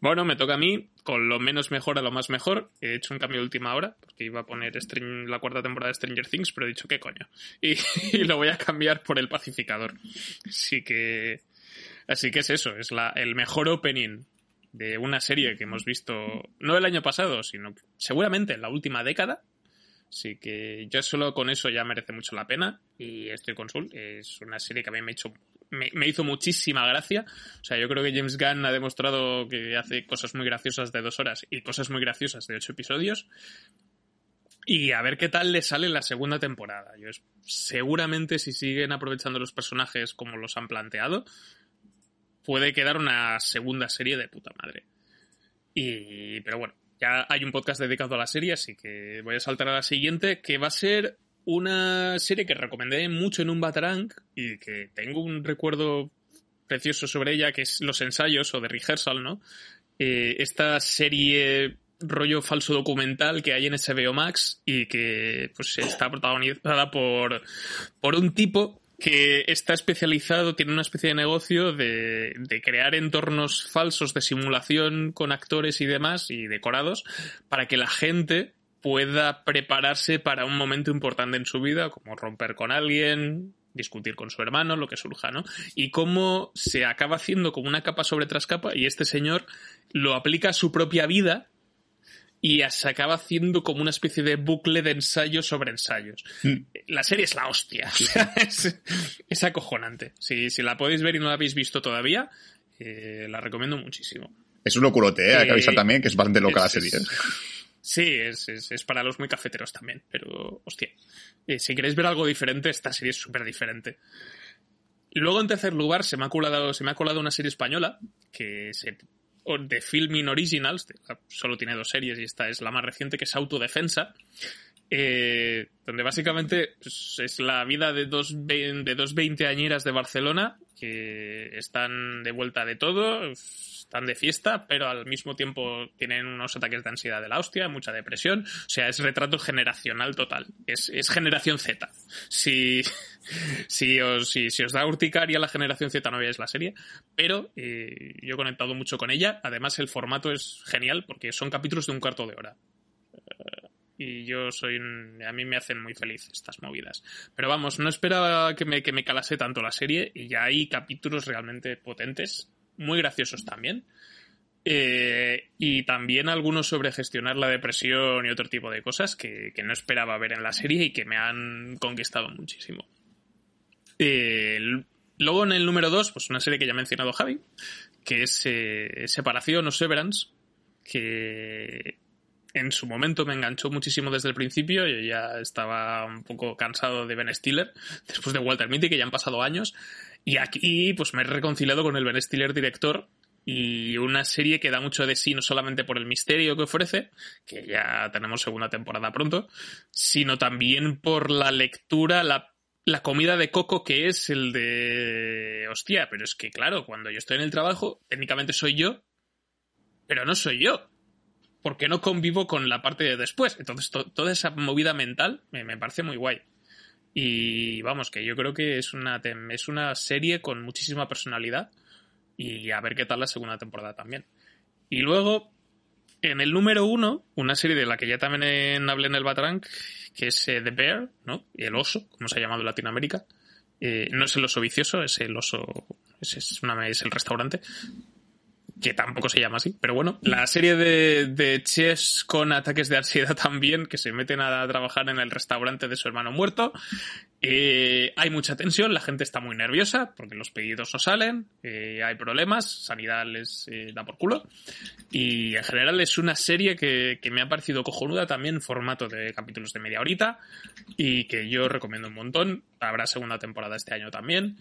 [SPEAKER 4] bueno, me toca a mí con lo menos mejor a lo más mejor. He hecho un cambio de última hora porque iba a poner la cuarta temporada de Stranger Things, pero he dicho, ¿qué coño? Y, lo voy a cambiar por El Pacificador. Así que, así que es eso, es la, el mejor opening de una serie que hemos visto, no el año pasado, sino seguramente en la última década. Así que yo solo con eso ya merece mucho la pena. Y estoy con Sul. Es una serie que a mí me, hecho, me, hizo muchísima gracia. O sea, yo creo que James Gunn ha demostrado que hace cosas muy graciosas de dos horas y cosas muy graciosas de ocho episodios. Y a ver qué tal le sale la segunda temporada. Yo seguramente si siguen aprovechando los personajes como los han planteado, puede quedar una segunda serie de puta madre. Y, pero bueno, ya hay un podcast dedicado a la serie, así que voy a saltar a la siguiente, que va a ser una serie que recomendé mucho en un Batarang y que tengo un recuerdo precioso sobre ella, que es Los Ensayos o The Rehearsal, ¿no? Eh, esta serie rollo falso documental que hay en HBO Max y que pues está protagonizada por, por un tipo que está especializado, tiene una especie de negocio de, crear entornos falsos de simulación con actores y demás y decorados para que la gente pueda prepararse para un momento importante en su vida, como romper con alguien, discutir con su hermano, lo que surja, ¿no? Y cómo se acaba haciendo como una capa sobre tras capa y este señor lo aplica a su propia vida y se acaba haciendo como una especie de bucle de ensayos sobre ensayos. Mm. La serie es la hostia. es, acojonante. Si, si, la podéis ver y no la habéis visto todavía, eh, la recomiendo muchísimo.
[SPEAKER 5] Es un locurote, ¿eh? Hay que avisar eh, también que es bastante loca la serie. ¿eh?
[SPEAKER 4] Sí, es, es, para los muy cafeteros también, pero hostia. si queréis ver algo diferente, esta serie es súper diferente. Luego, en tercer lugar, se me, ha colado, se me ha colado una serie española que se de Filming Originals, solo tiene dos series y esta es la más reciente, que es Autodefensa, eh, donde básicamente pues, es la vida de dos, de dos veinteañeras de Barcelona que están de vuelta de todo, están de fiesta, pero al mismo tiempo tienen unos ataques de ansiedad de la hostia, mucha depresión. O sea, es retrato generacional total. Es, es generación Z. Si, si, os, si, os da urticaria la generación Z, no veáis la serie. Pero eh, yo he conectado mucho con ella. Además, el formato es genial porque son capítulos de un cuarto de hora y yo soy a mí me hacen muy feliz estas movidas. Pero vamos, no esperaba que me, que me calase tanto la serie y ya hay capítulos realmente potentes, muy graciosos también. Eh, y también algunos sobre gestionar la depresión y otro tipo de cosas que, no esperaba ver en la serie y que me han conquistado muchísimo. Eh, luego en el número 2, pues una serie que ya ha mencionado Javi, que es eh, Separación o Severance, que en su momento me enganchó muchísimo desde el principio. Yo ya estaba un poco cansado de Ben Stiller, después de Walter Mitty, que ya han pasado años. Y aquí, pues me he reconciliado con el Ben Stiller director y una serie que da mucho de sí no solamente por el misterio que ofrece, que ya tenemos segunda temporada pronto, sino también por la lectura, la, la comida de coco que es el de... Hostia, pero es que claro, cuando yo estoy en el trabajo, técnicamente soy yo, pero no soy yo porque no convivo con la parte de después. Entonces, toda esa movida mental me, parece muy guay. Y vamos, que yo creo que es una, es una serie con muchísima personalidad. Y a ver qué tal la segunda temporada también. Y luego, en el número uno, una serie de la que ya también hablé en el Batrank, que es eh, The Bear, ¿no? El oso, como se ha llamado en Latinoamérica. Eh, no es el oso vicioso, es el oso. Es, una, es el restaurante que tampoco se llama así, pero bueno, la serie de, de chefs con ataques de ansiedad también, que se meten a trabajar en el restaurante de su hermano muerto. Eh, hay mucha tensión, la gente está muy nerviosa porque los pedidos no salen, eh, hay problemas, sanidad les eh, da por culo. Y en general es una serie que, que me ha parecido cojonuda también formato de capítulos de media horita y que yo recomiendo un montón. Habrá segunda temporada este año también.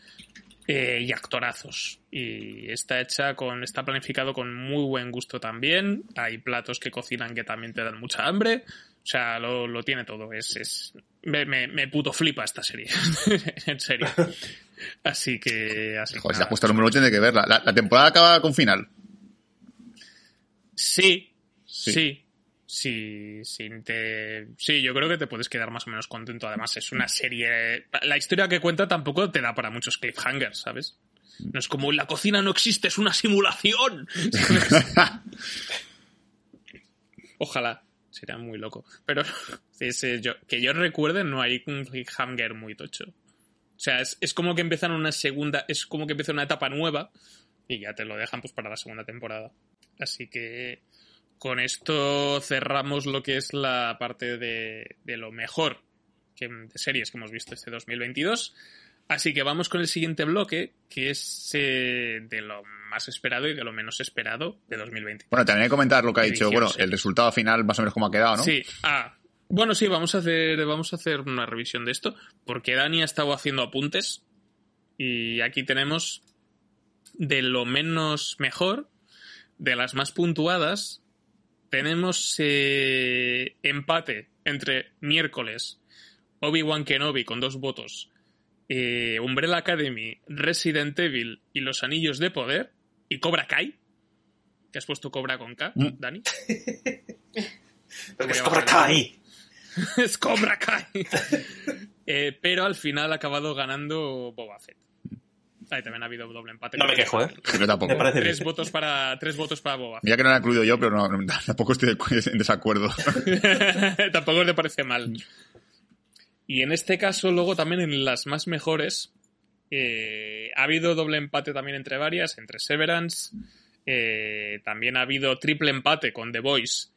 [SPEAKER 4] Eh, y actorazos. Y está hecha con, está planificado con muy buen gusto también. Hay platos que cocinan que también te dan mucha hambre. O sea, lo, lo tiene todo. Es, es, me, me, me puto flipa esta serie. en serio. Así que, así
[SPEAKER 5] Joder, si
[SPEAKER 4] nada.
[SPEAKER 5] puesto el número 8 tiene que verla. La, la temporada acaba con final.
[SPEAKER 4] Sí,
[SPEAKER 5] Sí.
[SPEAKER 4] sí. Sí, sí, te... sí, yo creo que te puedes quedar más o menos contento. Además, es una serie. La historia que cuenta tampoco te da para muchos cliffhangers, ¿sabes? No es como la cocina no existe, es una simulación. Ojalá, sería muy loco. Pero yo, que yo recuerde, no hay un cliffhanger muy tocho. O sea, es, es como que empiezan una segunda, es como que empieza una etapa nueva y ya te lo dejan pues para la segunda temporada. Así que con esto cerramos lo que es la parte de, de lo mejor que, de series que hemos visto este 2022. Así que vamos con el siguiente bloque, que es eh, de lo más esperado y de lo menos esperado de 2020.
[SPEAKER 5] Bueno, también hay que comentar lo que ha dicho. Bueno, el resultado final, más o menos cómo ha quedado, ¿no?
[SPEAKER 4] Sí, ah, bueno, sí, vamos a hacer, vamos a hacer una revisión de esto, porque Dani ha estado haciendo apuntes y aquí tenemos de lo menos mejor, de las más puntuadas, tenemos eh, empate entre miércoles, Obi-Wan Kenobi con dos votos, eh, Umbrella Academy, Resident Evil y Los Anillos de Poder, y Cobra Kai. ¿Te has puesto Cobra con K,
[SPEAKER 5] Mm.
[SPEAKER 4] Dani?
[SPEAKER 7] Es Cobra Kai.
[SPEAKER 4] es Cobra Kai. Eh, pero al final ha acabado ganando Boba Fett. Ahí también ha habido doble empate.
[SPEAKER 7] No me quejo, ¿eh?
[SPEAKER 5] Yo tampoco.
[SPEAKER 7] Parece
[SPEAKER 4] Tres
[SPEAKER 7] bien.
[SPEAKER 4] votos para tres votos para Boba
[SPEAKER 5] Mira que no lo he incluido yo, pero no, no, tampoco estoy en desacuerdo.
[SPEAKER 4] Tampoco le parece mal. Y en este caso, luego también en las más mejores, eh, ha habido doble empate también entre varias, entre Severance. eh, también ha habido triple empate con The Voice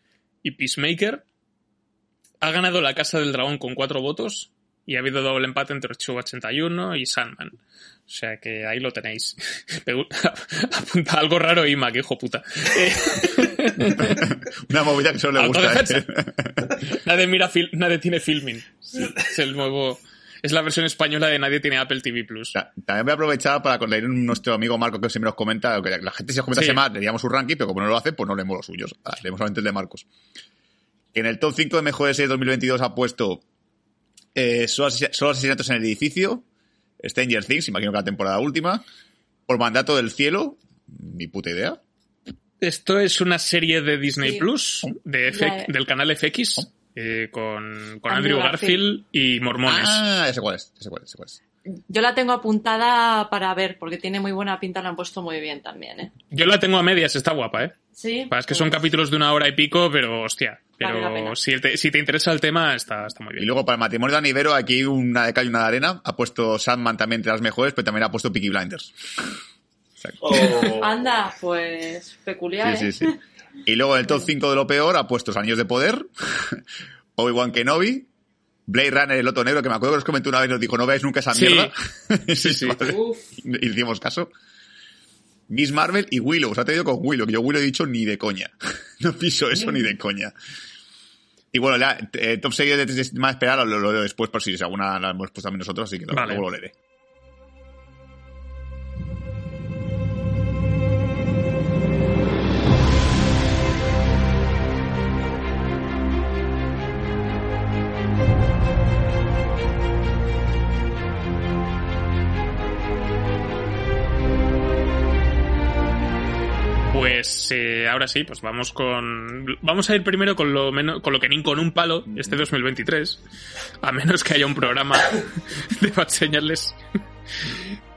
[SPEAKER 4] y Peacemaker. Ha ganado la Casa del Dragón con cuatro votos. Y ha habido doble empate entre Chu 81 y Sandman. O sea que ahí lo tenéis. Apunta algo raro, Ima, que hijo puta.
[SPEAKER 5] Una movida que solo le gusta. ¿eh?
[SPEAKER 4] nadie mira fil- nadie tiene filming. Es el nuevo. Es la versión española de Nadie tiene Apple TV Plus.
[SPEAKER 5] Ta- También voy a aprovechar para leer a nuestro amigo Marco que siempre nos comenta, que la gente si os comenta
[SPEAKER 4] Sí.
[SPEAKER 5] más, leíamos su ranking, pero como no lo hace, pues no leemos los suyos. Ah, leemos solamente el de Marcos. En el top 5 de mejores series 2022 ha puesto eh, solo, asesi- solo asesinatos en el edificio, Stranger Things, imagino que la temporada última, por mandato del cielo, ni puta idea.
[SPEAKER 4] Esto es una serie de Disney
[SPEAKER 3] Sí.
[SPEAKER 4] Plus, de
[SPEAKER 3] eh.
[SPEAKER 4] del canal FX, eh, con, con
[SPEAKER 3] Andrew
[SPEAKER 4] Andrew Garfield y Mormones.
[SPEAKER 5] Ah, ese cuál es, ese cuál es, ese cuál es.
[SPEAKER 3] Yo la tengo apuntada para ver, porque tiene muy buena pinta, la han puesto muy bien también, ¿eh?
[SPEAKER 4] Yo la tengo a medias, está guapa, ¿eh?
[SPEAKER 3] Sí.
[SPEAKER 4] Es que son
[SPEAKER 3] pues-
[SPEAKER 4] capítulos de una hora y pico, pero hostia. Pero si te, si te interesa el tema, está, está muy
[SPEAKER 5] Y
[SPEAKER 4] bien.
[SPEAKER 5] luego para el matrimonio de Anivero, aquí una de cal y una de arena. Ha puesto Sandman también entre las mejores, pero también ha puesto Peaky Blinders.
[SPEAKER 7] Oh.
[SPEAKER 3] Anda, pues peculiar,
[SPEAKER 5] Sí,
[SPEAKER 3] ¿eh?
[SPEAKER 5] sí, sí. Y luego en el top 5 de lo peor ha puesto Los Anillos de Poder, Obi-Wan Kenobi, Blade Runner, el Loto Negro, que me acuerdo que os comenté una vez y nos dijo, no veáis nunca esa
[SPEAKER 4] Sí.
[SPEAKER 5] mierda.
[SPEAKER 4] Sí, sí.
[SPEAKER 5] Vale.
[SPEAKER 3] Uf.
[SPEAKER 5] Y hicimos caso. Miss Marvel y Willow. Os ha traído con Willow, que yo Willow he dicho ni de coña. No piso eso ni de coña. Y bueno, ya, eh, top 6 de más esperar lo, lo leo después por si alguna la hemos puesto también nosotros, así que
[SPEAKER 4] Vale.
[SPEAKER 5] luego lo leeré.
[SPEAKER 4] Pues eh, ahora sí, pues vamos con. Vamos a ir primero con lo menos, con lo que ni con un palo este 2023. A menos que haya un programa de Bad Señales.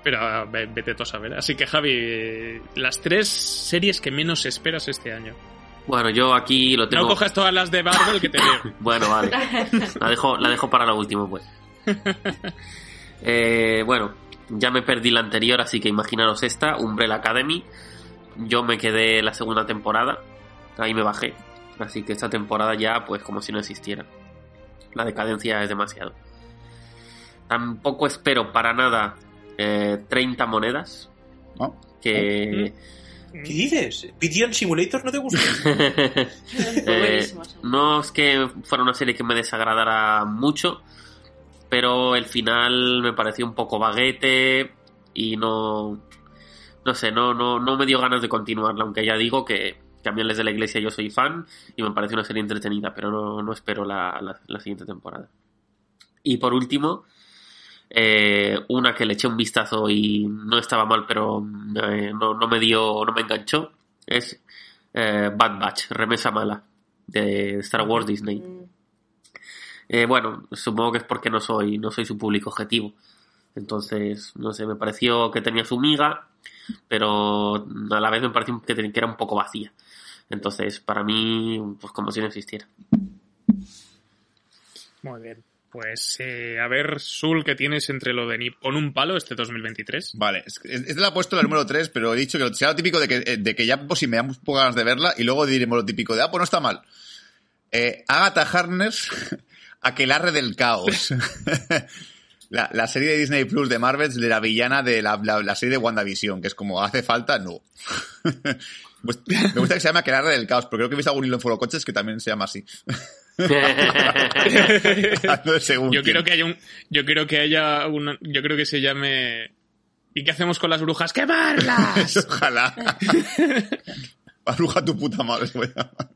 [SPEAKER 4] Pero ah, ve- vete tú a saber. Así que Javi, las tres series que menos esperas este año.
[SPEAKER 1] Bueno, yo aquí lo tengo.
[SPEAKER 4] No cojas todas las de Marvel que te veo.
[SPEAKER 1] Bueno, vale. La dejo, la dejo para la última, pues. Eh, bueno, ya me perdí la anterior, así que imaginaros esta, Umbrella Academy. Yo me quedé la segunda temporada, ahí me bajé. Así que esta temporada ya, pues como si no existiera. La decadencia es demasiado. Tampoco espero para nada eh, 30 monedas.
[SPEAKER 5] ¿No?
[SPEAKER 1] Que.
[SPEAKER 7] ¿Qué dices? ¿Pigeon Simulator no te gusta?
[SPEAKER 1] Eh, no es que fuera una serie que me desagradara mucho, pero el final me pareció un poco baguete y no. No sé, no, no, no me dio ganas de continuarla, aunque ya digo que, les de la iglesia yo soy fan y me parece una serie entretenida, pero no, no espero la, la- la siguiente temporada. Y por último, eh, una que le eché un vistazo y no estaba mal, pero eh, no, no me dio, no me enganchó, es eh, Bad Batch, Remesa Mala, de Star Wars Disney.
[SPEAKER 3] Mm,
[SPEAKER 1] Eh, bueno, supongo que es porque no soy, no soy su público objetivo. Entonces, no sé, me pareció que tenía su miga, pero a la vez me pareció que, era un poco vacía. Entonces, para mí, pues como si no existiera.
[SPEAKER 4] Muy bien. Pues eh, a ver, Sul, ¿qué tienes entre lo de Nip con un palo este 2023?
[SPEAKER 5] Vale, es- es- este lo ha puesto la número 3, pero he dicho que sea lo típico de que, eh, de que ya pues si me dan un poco ganas de verla y luego diremos lo típico de, ah, pues no está mal. Eh, Agatha Harness, Aquelarre del Caos. la, la serie de Disney Plus de Marvel de la villana de la, la- la serie de WandaVision, que es como, ¿hace falta? No. Pues, me gusta que se llame Aquelarre del Caos, pero creo que he visto algún hilo en Foro Coches que también se llama así.
[SPEAKER 4] Yo quiero que haya un, yo quiero que haya una, yo creo que se llame ¿Y qué hacemos con las brujas? ¡Quemarlas!
[SPEAKER 5] Ojalá. Arruja tu puta madre. se voy a llamar.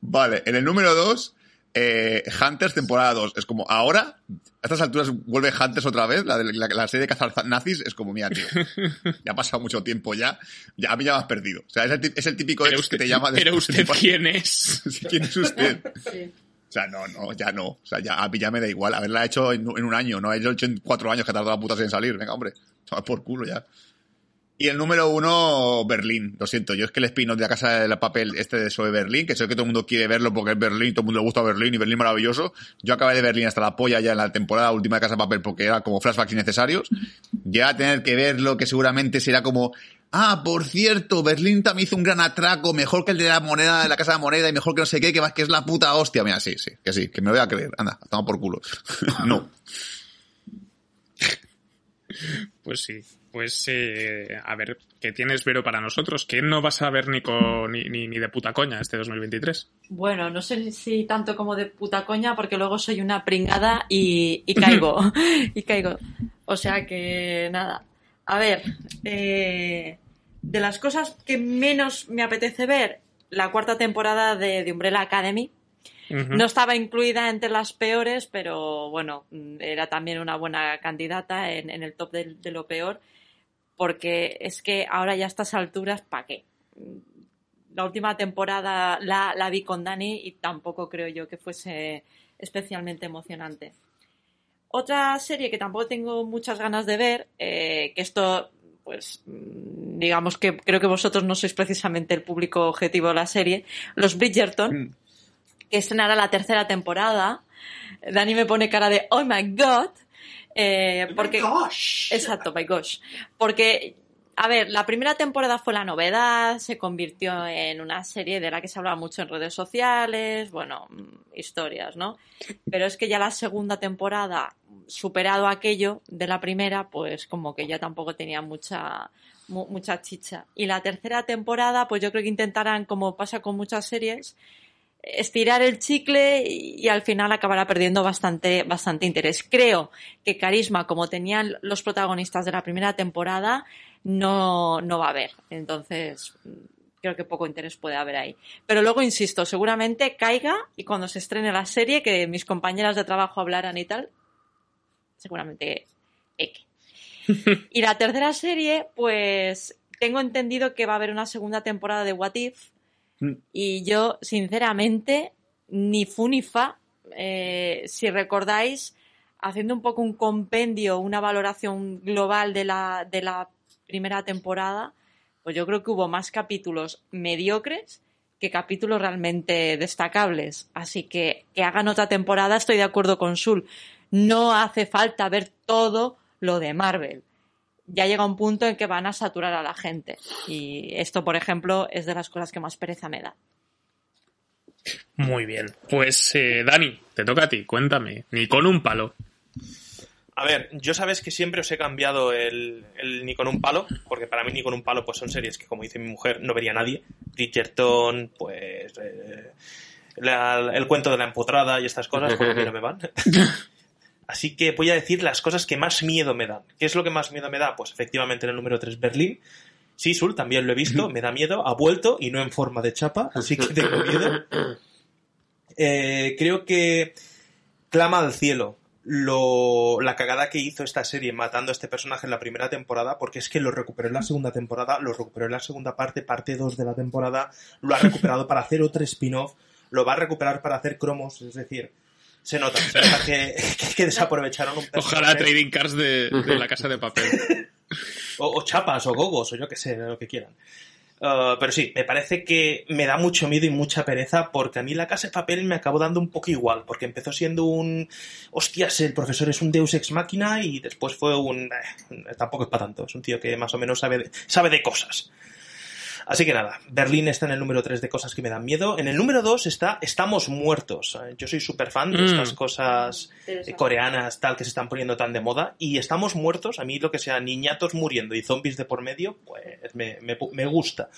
[SPEAKER 5] vale, en el número 2, Hunters temporada 2. Es como, ahora, a estas alturas vuelve Hunters otra vez, la, de, la, la serie de cazar nazis. Es como, mira, tío, ya ha pasado mucho tiempo ya, ya a mí ya me has perdido. O sea, es el, es el típico
[SPEAKER 4] Pero
[SPEAKER 5] ex
[SPEAKER 4] usted,
[SPEAKER 5] que te llama
[SPEAKER 4] pero
[SPEAKER 5] después
[SPEAKER 4] usted
[SPEAKER 5] de-
[SPEAKER 4] quién es?
[SPEAKER 5] ¿Quién es usted?
[SPEAKER 3] sí.
[SPEAKER 5] O sea, no, no, ya no. O sea, ya, a mí ya me da igual. Haberla hecho en, en un año, no ha hecho en cuatro años que tardó la puta en salir. Venga, hombre. Toma por culo ya. Y el número uno, Berlín. Lo siento, yo es que el spin-off de la casa del papel este de Soy Berlín, que sé que todo el mundo quiere verlo porque es Berlín, todo el mundo le gusta Berlín y Berlín maravilloso. Yo acabé de Berlín hasta la polla ya en la temporada última de Casa de Papel porque era como flashbacks innecesarios. Ya a tener que verlo, que seguramente será como, ah, por cierto, Berlín también hizo un gran atraco, mejor que el de la moneda, de la casa de la moneda y mejor que no sé qué, que, que es la puta hostia. Mira, sí, sí, que sí, que me lo voy a creer. Anda, toma por culo. no.
[SPEAKER 4] Pues sí. Pues, eh, a ver, ¿qué tienes, Vero, para nosotros? ¿Qué no vas a ver ni, con, ni, ni, ni de puta coña este 2023?
[SPEAKER 3] Bueno, no sé si tanto como de puta coña, porque luego soy una pringada y, y caigo. y caigo. O sea que nada. A ver, eh, de las cosas que menos me apetece ver, la cuarta temporada de, de Umbrella Academy. No estaba incluida entre las peores, pero bueno, mm, era también una buena candidata en, en el top de, de lo peor, porque es que ahora ya a estas alturas, ¿para qué? Mm, La última temporada la, la vi con Dani y tampoco creo yo que fuese especialmente emocionante. Otra serie que tampoco tengo muchas ganas de ver, eh, que esto, pues, mm, digamos que creo que vosotros no sois precisamente el público objetivo de la serie, los Bridgerton que estrenará la tercera temporada. Dani me pone cara de oh my god. eh, porque, Exacto, my gosh. Porque, a ver, la primera temporada fue la novedad, se convirtió en una serie de la que se hablaba mucho en redes sociales, bueno, mm, historias, ¿no? Pero es que ya la segunda temporada, superado aquello de la primera, pues como que ya tampoco tenía mucha mu- mucha chicha. Y la tercera temporada, pues yo creo que intentarán, como pasa con muchas series, estirar el chicle y, al final acabará perdiendo bastante, bastante interés. Creo que carisma, como tenían los protagonistas de la primera temporada, no, no va a haber. Entonces, creo que poco interés puede haber ahí. Pero luego, insisto, seguramente caiga y cuando se estrene la serie, que mis compañeras de trabajo hablaran y tal, seguramente X. y la tercera serie, pues tengo entendido que va a haber una segunda temporada de What If.
[SPEAKER 5] Mm.
[SPEAKER 3] Y yo, sinceramente, ni fu ni fa. Eh, si recordáis, haciendo un poco un compendio, una valoración global de la, de la primera temporada, pues yo creo que hubo más capítulos mediocres que capítulos realmente destacables. Así que que hagan otra temporada, estoy de acuerdo con Sul. No hace falta ver todo lo de Marvel. Ya llega un punto en que van a saturar a la gente. Y esto, por ejemplo, es de las cosas que más pereza me da.
[SPEAKER 4] Muy bien. Pues, eh, Dani, te toca a ti, cuéntame. Ni con un palo.
[SPEAKER 7] A ver, yo sabes que siempre os he cambiado el, el ni con un palo, porque para mí ni con un palo pues son series que, como dice mi mujer, no vería nadie. Bridgerton, pues... eh, la- el cuento de la empotrada y estas cosas, pues a mí no me van. Así que voy a decir las cosas que más miedo me dan. ¿Qué es lo que más miedo me da? Pues efectivamente en el número 3, Berlín. Sí, Sul, también lo he visto, me da miedo, ha vuelto y no en forma de chapa, así que tengo miedo. Eh, creo que clama al cielo lo, la cagada que hizo esta serie matando a este personaje en la primera temporada, porque es que lo recuperó en la segunda temporada, lo recuperó en la segunda parte, parte 2 de la temporada, lo ha recuperado para hacer otro spin-off, lo va a recuperar para hacer cromos, es decir, se nota, se nota que, que, que desaprovecharon un
[SPEAKER 4] Ojalá
[SPEAKER 7] personaje.
[SPEAKER 4] trading cards de, de la casa de papel.
[SPEAKER 7] o, o chapas o gogos o yo que sé, lo que quieran. Uh, pero sí, me parece que me da mucho miedo y mucha pereza porque a mí la casa de papel me acabó dando un poco igual, porque empezó siendo un... Hostias, el profesor es un deus ex máquina y después fue un... eh, tampoco es para tanto, es un tío que más o menos sabe de, sabe de cosas. Así que nada, Berlín está en el número 3 de cosas que me dan miedo. En el número 2 está Estamos Muertos. Eh, Yo soy súper fan de
[SPEAKER 4] Mm.
[SPEAKER 7] estas cosas eh, coreanas tal que se están poniendo tan de moda y estamos muertos a mí lo que sea niñatos muriendo y zombies de por medio pues me, me- me gusta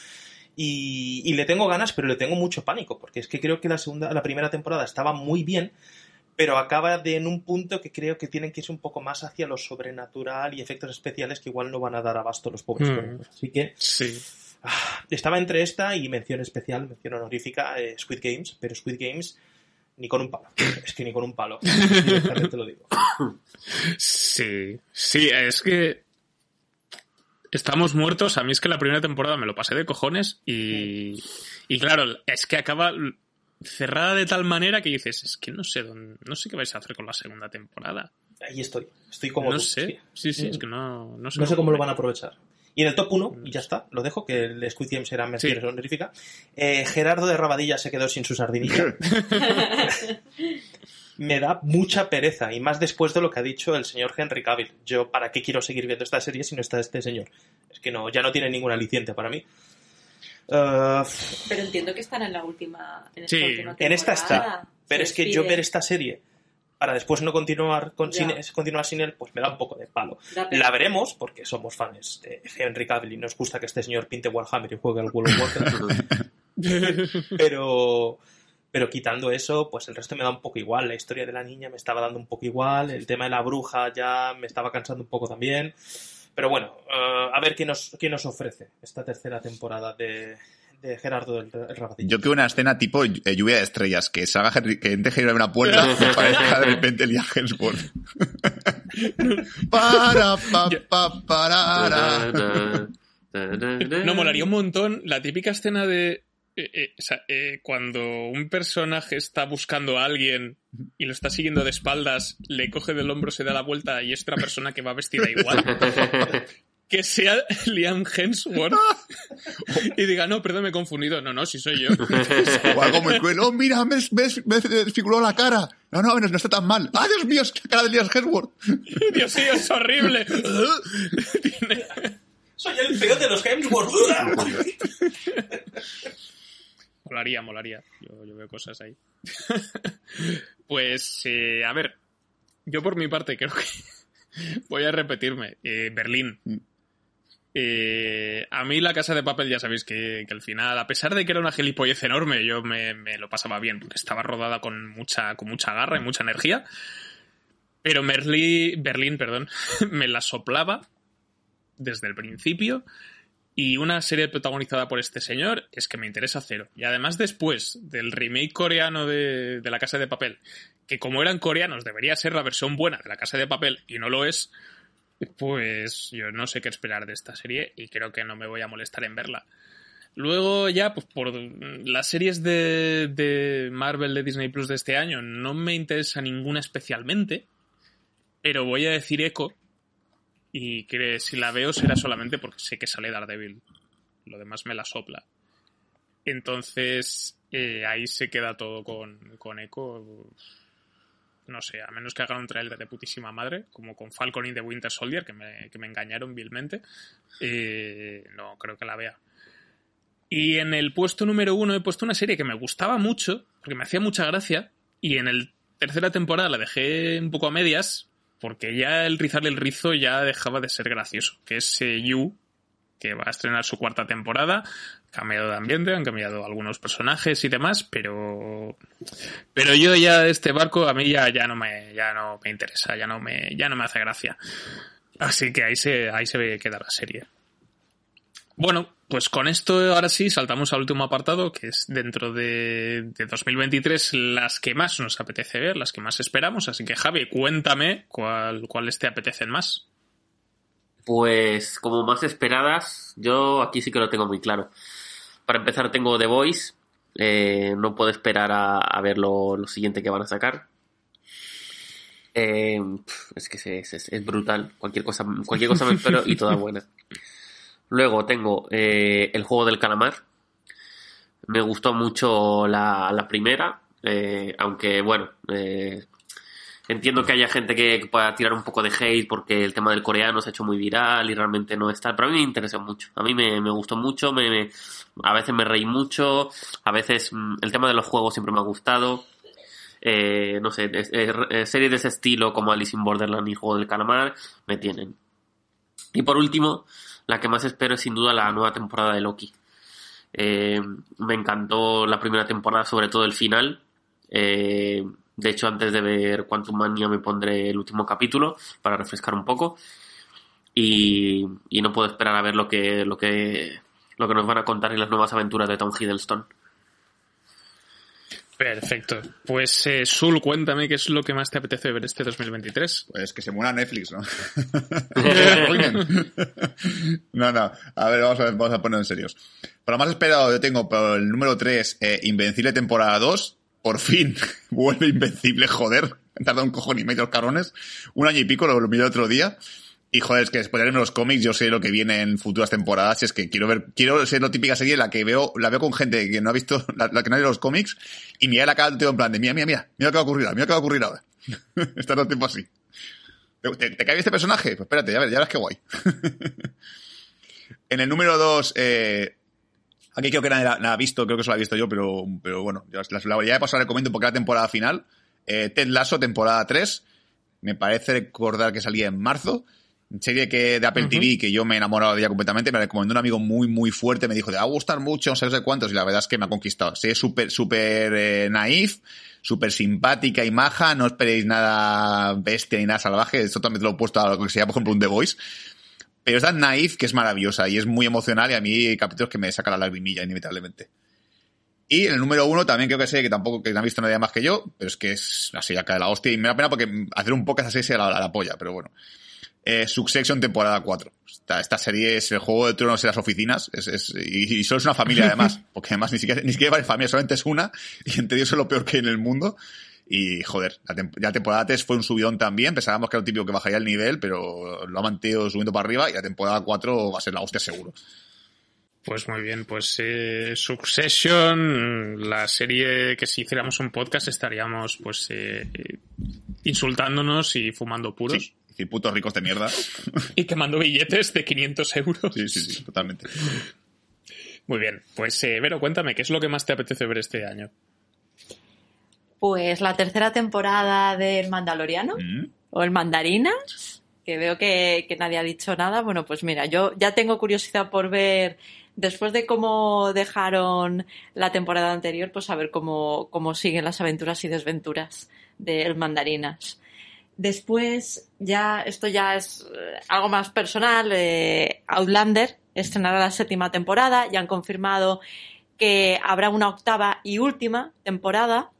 [SPEAKER 7] y, y le tengo ganas pero le tengo mucho pánico porque es que creo que la segunda la primera temporada estaba muy bien pero acaba de en un punto que creo que tienen que irse un poco más hacia lo sobrenatural y efectos especiales que igual no van a dar abasto los pobres
[SPEAKER 4] Mm.
[SPEAKER 7] así que
[SPEAKER 4] Sí.
[SPEAKER 7] Ah, estaba entre esta y mención especial mención honorífica eh, Squid Games pero Squid Games ni con un palo es que ni con un palo directamente lo digo
[SPEAKER 4] Sí, sí, es que estamos muertos. A mí es que la primera temporada me lo pasé de cojones y, y claro, es que acaba cerrada de tal manera que dices, es que no sé dónde, no sé qué vais a hacer con la segunda temporada.
[SPEAKER 7] Ahí estoy. Estoy como
[SPEAKER 4] no
[SPEAKER 7] tú,
[SPEAKER 4] sé.
[SPEAKER 7] sí.
[SPEAKER 4] Sí, sí, es que no, no sé.
[SPEAKER 7] No sé cómo lo van a aprovechar. Y en el top 1, y ya está, lo dejo, que el Squid Games era mención
[SPEAKER 4] Sí.
[SPEAKER 7] honorífica. Eh, Gerardo de Rabadilla se quedó sin su sardinilla. Me da mucha pereza, y más después de lo que ha dicho el señor Henry Cavill. Yo, ¿para qué quiero seguir viendo esta serie si no está este señor? Es que no, ya no tiene ningún aliciente para mí. Eh,
[SPEAKER 3] Pero entiendo que están en la última. En
[SPEAKER 4] Sí,
[SPEAKER 3] última
[SPEAKER 7] en esta está. Pero es que yo ver esta serie para después no continuar con, sin, continuar sin él, pues me da un poco de palo. La veremos porque somos fans de Henry Cavill y nos gusta que este señor pinte Warhammer y juegue al World of Warcraft. pero, pero quitando eso, pues el resto me da un poco igual. La historia de la niña me estaba dando un poco igual. El tema de la bruja ya me estaba cansando un poco también. Pero bueno, eh, a ver qué nos, qué nos ofrece esta tercera temporada de, de Gerardo del del Rabadillo.
[SPEAKER 5] Yo quiero una escena tipo eh, lluvia de estrellas, que salga Henry, que entre Henry en una puerta y aparezca de repente Liam Hemsworth. para, pa, pa, parara.
[SPEAKER 4] No, molaría un montón la típica escena de. eh, eh, o sea, eh, cuando un personaje está buscando a alguien y lo está siguiendo de espaldas, le coge del hombro, se da la vuelta y es otra persona que va vestida igual. Que sea Liam Hemsworth y diga, no, perdón, me he confundido. No, no, si soy yo.
[SPEAKER 5] O algo muy cruel. Oh, mira, me, me, me desfiguró la cara. No, no, no, no está tan mal. ¡Ah, Dios mío, es la cara de Liam Hemsworth!
[SPEAKER 4] Dios mío, es horrible. Tiene-
[SPEAKER 7] Soy el peor de los Hemsworth.
[SPEAKER 4] Molaría, molaría. Yo, yo veo cosas ahí. pues, eh, a ver, yo por mi parte creo que voy a repetirme. Eh, Berlín. Eh, a mí la casa de papel ya sabéis que, al final, a pesar de que era una gilipollez enorme, yo me, lo pasaba bien, porque estaba rodada con mucha, con mucha garra y mucha energía. Pero Merli, Berlín, perdón, me la soplaba desde el principio. Y una serie protagonizada por este señor es que me interesa cero. Y además después del remake coreano de, de La Casa de Papel, que como eran coreanos debería ser la versión buena de La Casa de Papel y no lo es, pues yo no sé qué esperar de esta serie y creo que no me voy a molestar en verla. Luego ya, pues por las series de, de Marvel de Disney Plus de este año no me interesa ninguna especialmente, pero voy a decir Echo y que si la veo será solamente porque sé que sale Daredevil. Lo demás me la sopla. Entonces, eh, ahí se queda todo con, con Echo. No sé, a menos que hagan un trailer de putísima madre, como con Falcon y The Winter Soldier, que me, que me engañaron vilmente, eh, no creo que la vea. Y en el puesto número uno he puesto una serie que me gustaba mucho, porque me hacía mucha gracia, y en el tercera temporada la dejé un poco a medias, porque ya el rizar el rizo ya dejaba de ser gracioso, que es eh, You, que va a estrenar su cuarta temporada, cambiado de ambiente, han cambiado algunos personajes y demás, pero pero yo ya este barco a mí ya, ya no me ya no me interesa, ya no me ya no me hace gracia. Así que ahí se ahí se queda la serie. Bueno, pues con esto ahora sí saltamos al último apartado, que es dentro de, de 2023 las que más nos apetece ver, las que más esperamos. Así que Javi, cuéntame cuál, cuáles te apetecen más.
[SPEAKER 1] Pues como más esperadas, yo aquí sí que lo tengo muy claro. Para empezar tengo The Voice, eh, no puedo esperar a, a ver lo, lo, siguiente que van a sacar. Eh, es que es, es, es, brutal, cualquier cosa, cualquier cosa me espero y toda buena. Luego tengo eh, el juego del calamar. Me gustó mucho la, la primera, aunque bueno, entiendo que haya gente que pueda tirar un poco de hate porque el tema del coreano se ha hecho muy viral y realmente no está, pero a mí me interesa mucho. A mí me, me gustó mucho, me, me, a veces me reí mucho, a veces mm, el tema de los juegos siempre me ha gustado. Eh, no sé, eh, series de ese estilo como Alice in Borderland y Juego del Calamar me tienen. Y por último, la que más espero es sin duda la nueva temporada de Loki. Eh, me encantó la primera temporada, sobre todo el final. Eh, de hecho, antes de ver Quantum Mania me pondré el último capítulo para refrescar un poco. Y, y, no puedo esperar a ver lo que, lo que, lo que nos van a contar en las nuevas aventuras de Tom Hiddleston.
[SPEAKER 4] Perfecto. Pues, eh, Sul, cuéntame qué es lo que más te apetece ver este 2023.
[SPEAKER 5] Pues que se muera Netflix, ¿no? no, no. A ver, vamos a, vamos a poner en serios. Para lo más esperado, yo tengo por el número 3, eh, Invencible temporada 2. Por fin vuelve Invencible, joder. Han tardado un cojón y medio los cabrones. Un año y pico, lo, lo miré otro día. Y joder, es que después de los cómics, yo sé lo que viene en futuras temporadas. Y es que quiero ver, quiero ser la típica serie en la que veo, la veo con gente que no ha visto, la, que no ha leído los cómics, y mira la cara del tío en plan de, mira, mira, mira, mira qué va a ocurrir ahora, mira qué va a ocurrir ahora. Está todo el tiempo así. ¿Te, te, cae este personaje? Pues espérate, ya ver, ya verás qué guay. en el número dos, eh, aquí creo que nadie la, la, ha visto, creo que eso lo ha visto yo, pero, pero bueno, la, la, la, ya de pasar recomiendo porque la temporada final, eh, Ted Lasso, temporada 3, me parece recordar que salía en marzo, serie que de Apple uh -huh. TV que yo me he enamorado de ella completamente, me recomendó un amigo muy, muy fuerte, me dijo, te va a gustar mucho, no sé, no sé cuántos, y la verdad es que me ha conquistado. Sí, es súper, súper eh, naif, súper simpática y maja, no esperéis nada bestia ni nada salvaje, es totalmente lo opuesto a lo que sería, por ejemplo, un The Voice. Pero es tan naif que es maravillosa y es muy emocional y a mí hay capítulos que me sacan la lagrimilla inevitablemente. Y el número uno también creo que sé que tampoco que no ha visto nadie más que yo, pero es que es así acá de la hostia y me da pena porque hacer un podcast así se la, la, la polla, pero bueno eh, Succession temporada 4. Esta, esta, serie es el juego de tronos en las oficinas es, es, y, y, solo es una familia además, porque además ni siquiera, ni siquiera hay familia, solamente es una y entre ellos es lo peor que hay en el mundo. Y joder, la, la temporada 3 fue un subidón también, pensábamos que era un típico que bajaría el nivel, pero lo ha mantenido subiendo para arriba y la temporada 4 va a ser la hostia seguro.
[SPEAKER 4] Pues muy bien, pues eh, Succession, la serie que si hiciéramos un podcast estaríamos pues eh, insultándonos y fumando puros.
[SPEAKER 5] Sí y putos ricos de mierda.
[SPEAKER 4] y quemando billetes de 500 euros.
[SPEAKER 5] Sí, sí, sí, totalmente.
[SPEAKER 4] Muy bien, pues eh, Vero, cuéntame, ¿qué es lo que más te apetece ver este año?
[SPEAKER 3] Pues la tercera temporada del Mandaloriano, mm. o el Mandarinas, que veo que, que, nadie ha dicho nada. Bueno, pues mira, yo ya tengo curiosidad por ver, después de cómo dejaron la temporada anterior, pues a ver cómo, cómo siguen las aventuras y desventuras del Mandarinas. Después, ya, esto ya es algo más personal, eh, Outlander estrenará la séptima temporada, ya han confirmado que habrá una octava y última temporada,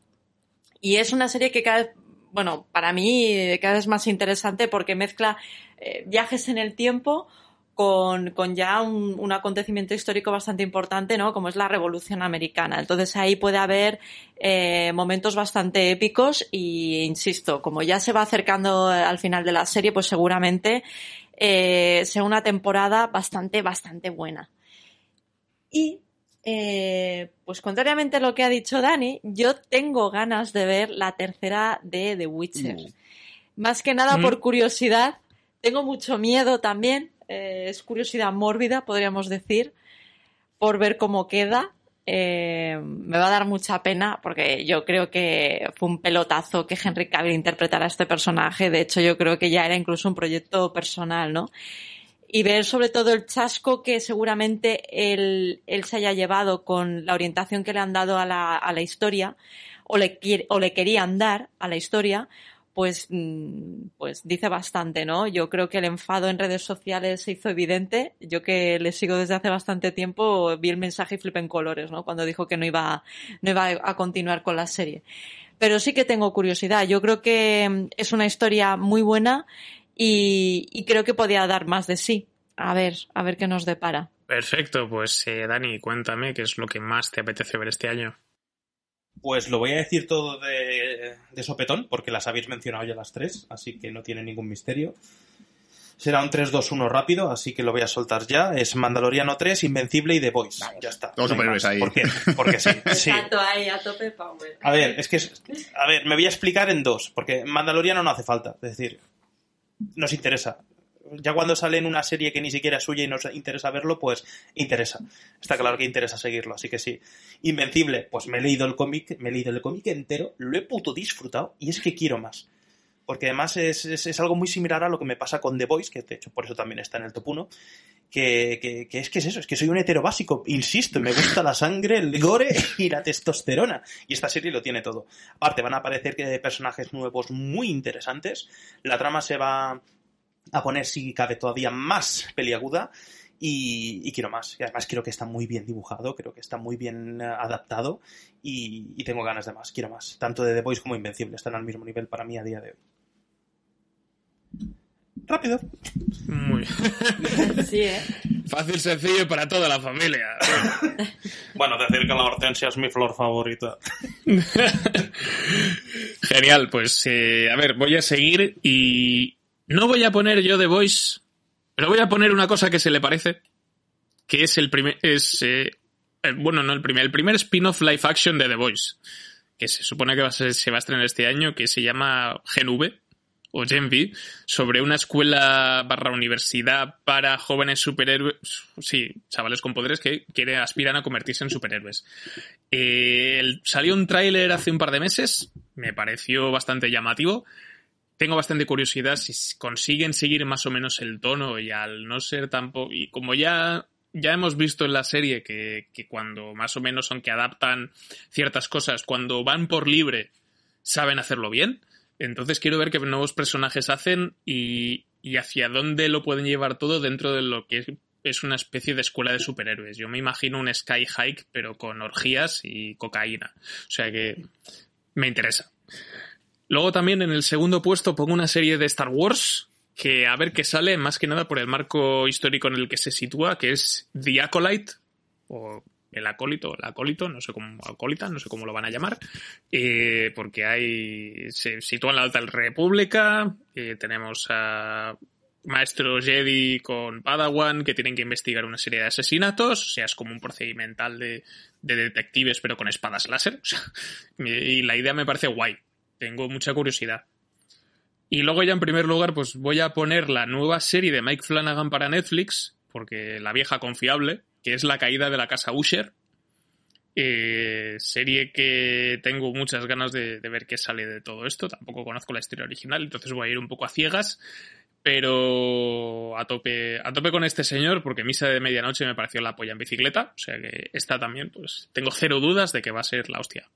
[SPEAKER 3] y es una serie que cada vez, bueno, para mí cada vez más interesante porque mezcla eh, viajes en el tiempo con, con ya un, un, acontecimiento histórico bastante importante, ¿no? Como es la Revolución Americana. Entonces ahí puede haber eh, momentos bastante épicos y, insisto, como ya se va acercando al final de la serie, pues seguramente eh, sea una temporada bastante, bastante buena. Y Eh, pues contrariamente a lo que ha dicho Dani, yo tengo ganas de ver la tercera de The Witcher.
[SPEAKER 5] Uh.
[SPEAKER 3] Más que nada
[SPEAKER 4] Mm.
[SPEAKER 3] por curiosidad. Tengo mucho miedo también. eh, es curiosidad mórbida, podríamos decir, por ver cómo queda. Eh, me va a dar mucha pena porque yo creo que fue un pelotazo que Henry Cavill interpretara a este personaje. De hecho, yo creo que ya era incluso un proyecto personal, ¿no? Y ver sobre todo el chasco que seguramente él, él se haya llevado con la orientación que le han dado a la, a la historia o le, o le querían dar a la historia, pues, mm, pues dice bastante, ¿no? Yo creo que el enfado en redes sociales se hizo evidente. Yo que le sigo desde hace bastante tiempo, vi el mensaje y flipé en colores, ¿no? Cuando dijo que no iba, no iba a continuar con la serie. Pero sí que tengo curiosidad. Yo creo que mm, es una historia muy buena y, y creo que podía dar más de sí. A ver, a ver qué nos depara.
[SPEAKER 4] Perfecto, pues eh, Dani, cuéntame qué es lo que más te apetece ver este año.
[SPEAKER 7] Pues lo voy a decir todo de, de sopetón, porque las habéis mencionado ya las tres, así que no tiene ningún misterio. Será un 3-2-1 rápido, así que lo voy a soltar ya. Es Mandaloriano 3, Invencible y The Voice. Ya está.
[SPEAKER 5] Todos superhéroes ahí.
[SPEAKER 7] ¿Por qué? Porque sí. sí.
[SPEAKER 3] Exacto, ahí, a tope power.
[SPEAKER 7] A ver, es que es- a ver, me voy a explicar en dos, porque Mandaloriano no hace falta, es decir, nos interesa. Ya cuando sale en una serie que ni siquiera es suya y nos interesa verlo, pues interesa. Está claro que interesa seguirlo, así que sí. Invencible, pues me he leído el cómic, me he leído el cómic entero, lo he puto disfrutado y es que quiero más. Porque además es, es- es algo muy similar a lo que me pasa con The Voice, que de hecho por eso también está en el top 1, que, que- que es que es eso, es que soy un hetero básico, insisto, me gusta la sangre, el gore y la testosterona. Y esta serie lo tiene todo. Aparte, van a aparecer personajes nuevos muy interesantes. La trama se va a poner, si cabe, todavía más peliaguda. Y, y quiero más. Y además creo que está muy bien dibujado, creo que está muy bien eh, adaptado. Y, y tengo ganas de más, quiero más. Tanto de The Voice como Invencible están al mismo nivel para mí a día de hoy. Rápido.
[SPEAKER 4] Muy
[SPEAKER 3] Sí, ¿eh?
[SPEAKER 4] fácil, sencillo y para toda la familia.
[SPEAKER 7] Bueno, decir que la hortensia es mi flor favorita.
[SPEAKER 4] Genial, pues eh, a ver, voy a seguir y no voy a poner yo The Voice, pero voy a poner una cosa que se le parece, que es el primer, es, eh, bueno, no el primer, el primer spin-off live action de The Voice, que se supone que va a ser- se va a estrenar este año, que se llama Gen V o Gen V, sobre una escuela barra universidad para jóvenes superhéroes, sí, chavales con poderes que quieren, aspiran a convertirse en superhéroes. Eh, salió un tráiler hace un par de meses, me pareció bastante llamativo. Tengo bastante curiosidad si consiguen seguir más o menos el tono y al no ser tampoco... Y como ya, ya hemos visto en la serie que, que cuando más o menos, aunque adaptan ciertas cosas, cuando van por libre, saben hacerlo bien. Entonces quiero ver qué nuevos personajes hacen y, y hacia dónde lo pueden llevar todo dentro de lo que es, una especie de escuela de superhéroes. Yo me imagino un Sky Hike, pero con orgías y cocaína. O sea que me interesa. Luego también en el segundo puesto pongo una serie de Star Wars que a ver qué sale, más que nada por el marco histórico en el que se sitúa, que es The Acolyte, el acólito, el acólito, no sé cómo, acólita, no sé cómo lo van a llamar, eh, porque hay, se sitúa en la Alta República, eh, tenemos a maestros Jedi con Padawan que tienen que investigar una serie de asesinatos, o sea, es como un procedimental de, de detectives pero con espadas láser, y la idea me parece guay, tengo mucha curiosidad. Y luego ya en primer lugar pues voy a poner la nueva serie de Mike Flanagan para Netflix, porque la vieja confiable, que es La caída de la casa Usher. Eh, serie que tengo muchas ganas de, ver qué sale de todo esto. Tampoco conozco la historia original, entonces voy a ir un poco a ciegas. Pero a tope, a tope con este señor, porque Misa de Medianoche me pareció la polla en bicicleta. O sea que esta también, pues tengo cero dudas de que va a ser la hostia.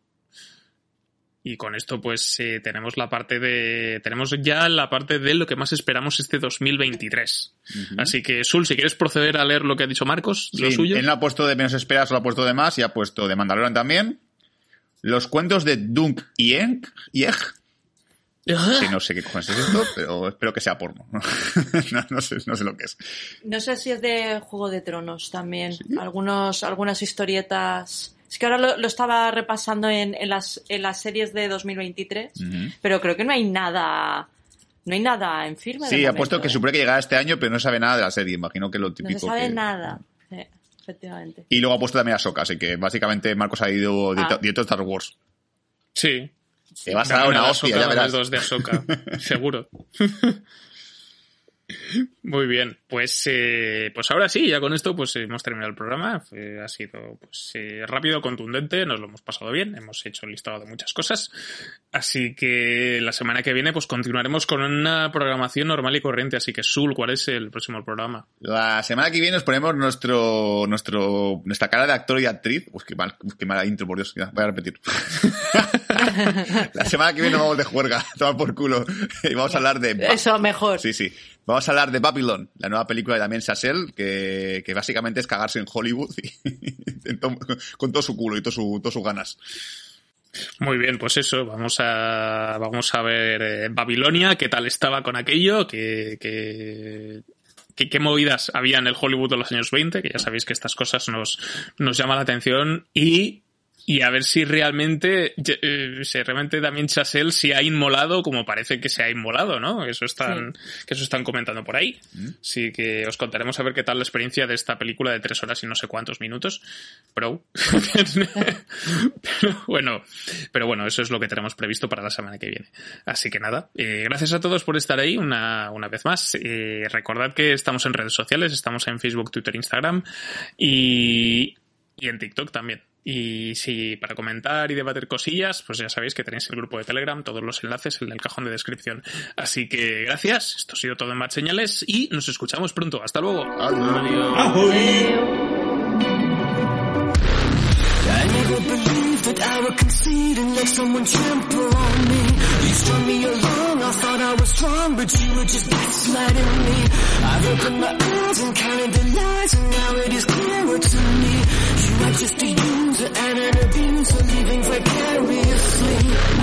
[SPEAKER 4] Y con esto, pues eh, tenemos la parte de. Tenemos ya la parte de lo que más esperamos este 2023. Así que, Sul, si quieres proceder a leer lo que ha dicho Marcos, lo suyo.
[SPEAKER 5] Él no ha puesto de menos esperas, solo ha puesto de más y ha puesto de Mandalorian también. Los cuentos de Dunk y Eng, y Egg, que no sé qué cojones es esto, pero espero que sea porno. no, no sé, no sé lo que es.
[SPEAKER 3] No sé si es de Juego de Tronos también. Algunos, algunas historietas. Es que ahora lo, lo estaba repasando en, en las, en las series de 2023,
[SPEAKER 5] Ujú.
[SPEAKER 3] pero creo que no hay nada. No hay nada en firme. de
[SPEAKER 5] Sí, ha puesto que
[SPEAKER 3] ¿eh?
[SPEAKER 5] supone que llegará este año, pero no sabe nada de la serie. Imagino que lo
[SPEAKER 3] No
[SPEAKER 5] típico.
[SPEAKER 3] se sabe
[SPEAKER 5] que-
[SPEAKER 3] nada. Sí. efectivamente.
[SPEAKER 5] Y luego ha puesto también a Soka, así que básicamente Marcos ha ido directo,
[SPEAKER 3] Ah.
[SPEAKER 5] a Star Wars.
[SPEAKER 4] Sí.
[SPEAKER 5] Te vas a dar una
[SPEAKER 4] de
[SPEAKER 5] hostia, ya verás.
[SPEAKER 4] dos de Ahsoka, seguro. Muy bien, pues eh, pues ahora sí, ya con esto pues hemos terminado el programa. Fue- ha sido pues eh, rápido, contundente, nos lo hemos pasado bien, hemos hecho el listado de muchas cosas. Así que la semana que viene pues continuaremos con una programación normal y corriente. Así que Sul, ¿cuál es el próximo programa?
[SPEAKER 5] La semana que viene nos ponemos nuestro, nuestro, nuestra cara de actor y actriz. Uf, qué, mal, uf, qué mala intro, por Dios. ya, voy a repetir. la semana que viene nos vamos de juerga, toma por culo. Y vamos a hablar de...
[SPEAKER 3] Eso, mejor.
[SPEAKER 5] Sí, sí. Vamos a hablar de Babylon, la nueva película de Damien Chazelle, que, que básicamente es cagarse en Hollywood con todo su culo y todas sus ganas.
[SPEAKER 4] Muy bien, pues eso, vamos a, vamos a ver eh, Babilonia, qué tal estaba con aquello, qué, qué movidas había en el Hollywood de los años 20, que ya sabéis que estas cosas nos, nos llaman la atención, y, y a ver si realmente, eh, si realmente también Chazelle se ha inmolado como parece que se ha inmolado, ¿no? Eso están, que eso están comentando por ahí. Así que os contaremos a ver qué tal la experiencia de esta película de tres horas y no sé cuántos minutos. Pro. pero bueno, pero bueno, eso es lo que tenemos previsto para la semana que viene. Así que nada, eh, gracias a todos por estar ahí una, una vez más. Eh, recordad que estamos en redes sociales, estamos en Facebook, Twitter, Instagram y, y en TikTok también. Y si para comentar y debatir cosillas, pues ya sabéis que tenéis el grupo de Telegram, todos los enlaces en el cajón de descripción. Así que gracias, esto ha sido todo en Bad Señales y nos escuchamos pronto. Hasta luego.
[SPEAKER 8] I never believed that I would concede and let someone trample on me. You strung me along, I thought I was strong, but you were just gaslighting me. I've opened my eyes and counted the lies, and now it is clearer to me. You are just a user and an abuser, living vicariously.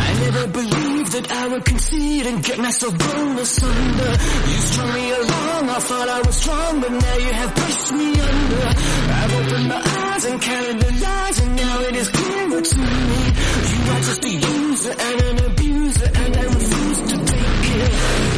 [SPEAKER 8] I never believed that I would concede and get myself blown asunder. You strung me along, I thought I was strong, but now you have pushed me under. I've opened my eyes and counted the lies, and now it is clearer to me. You are just a user and an abuser, and I refuse to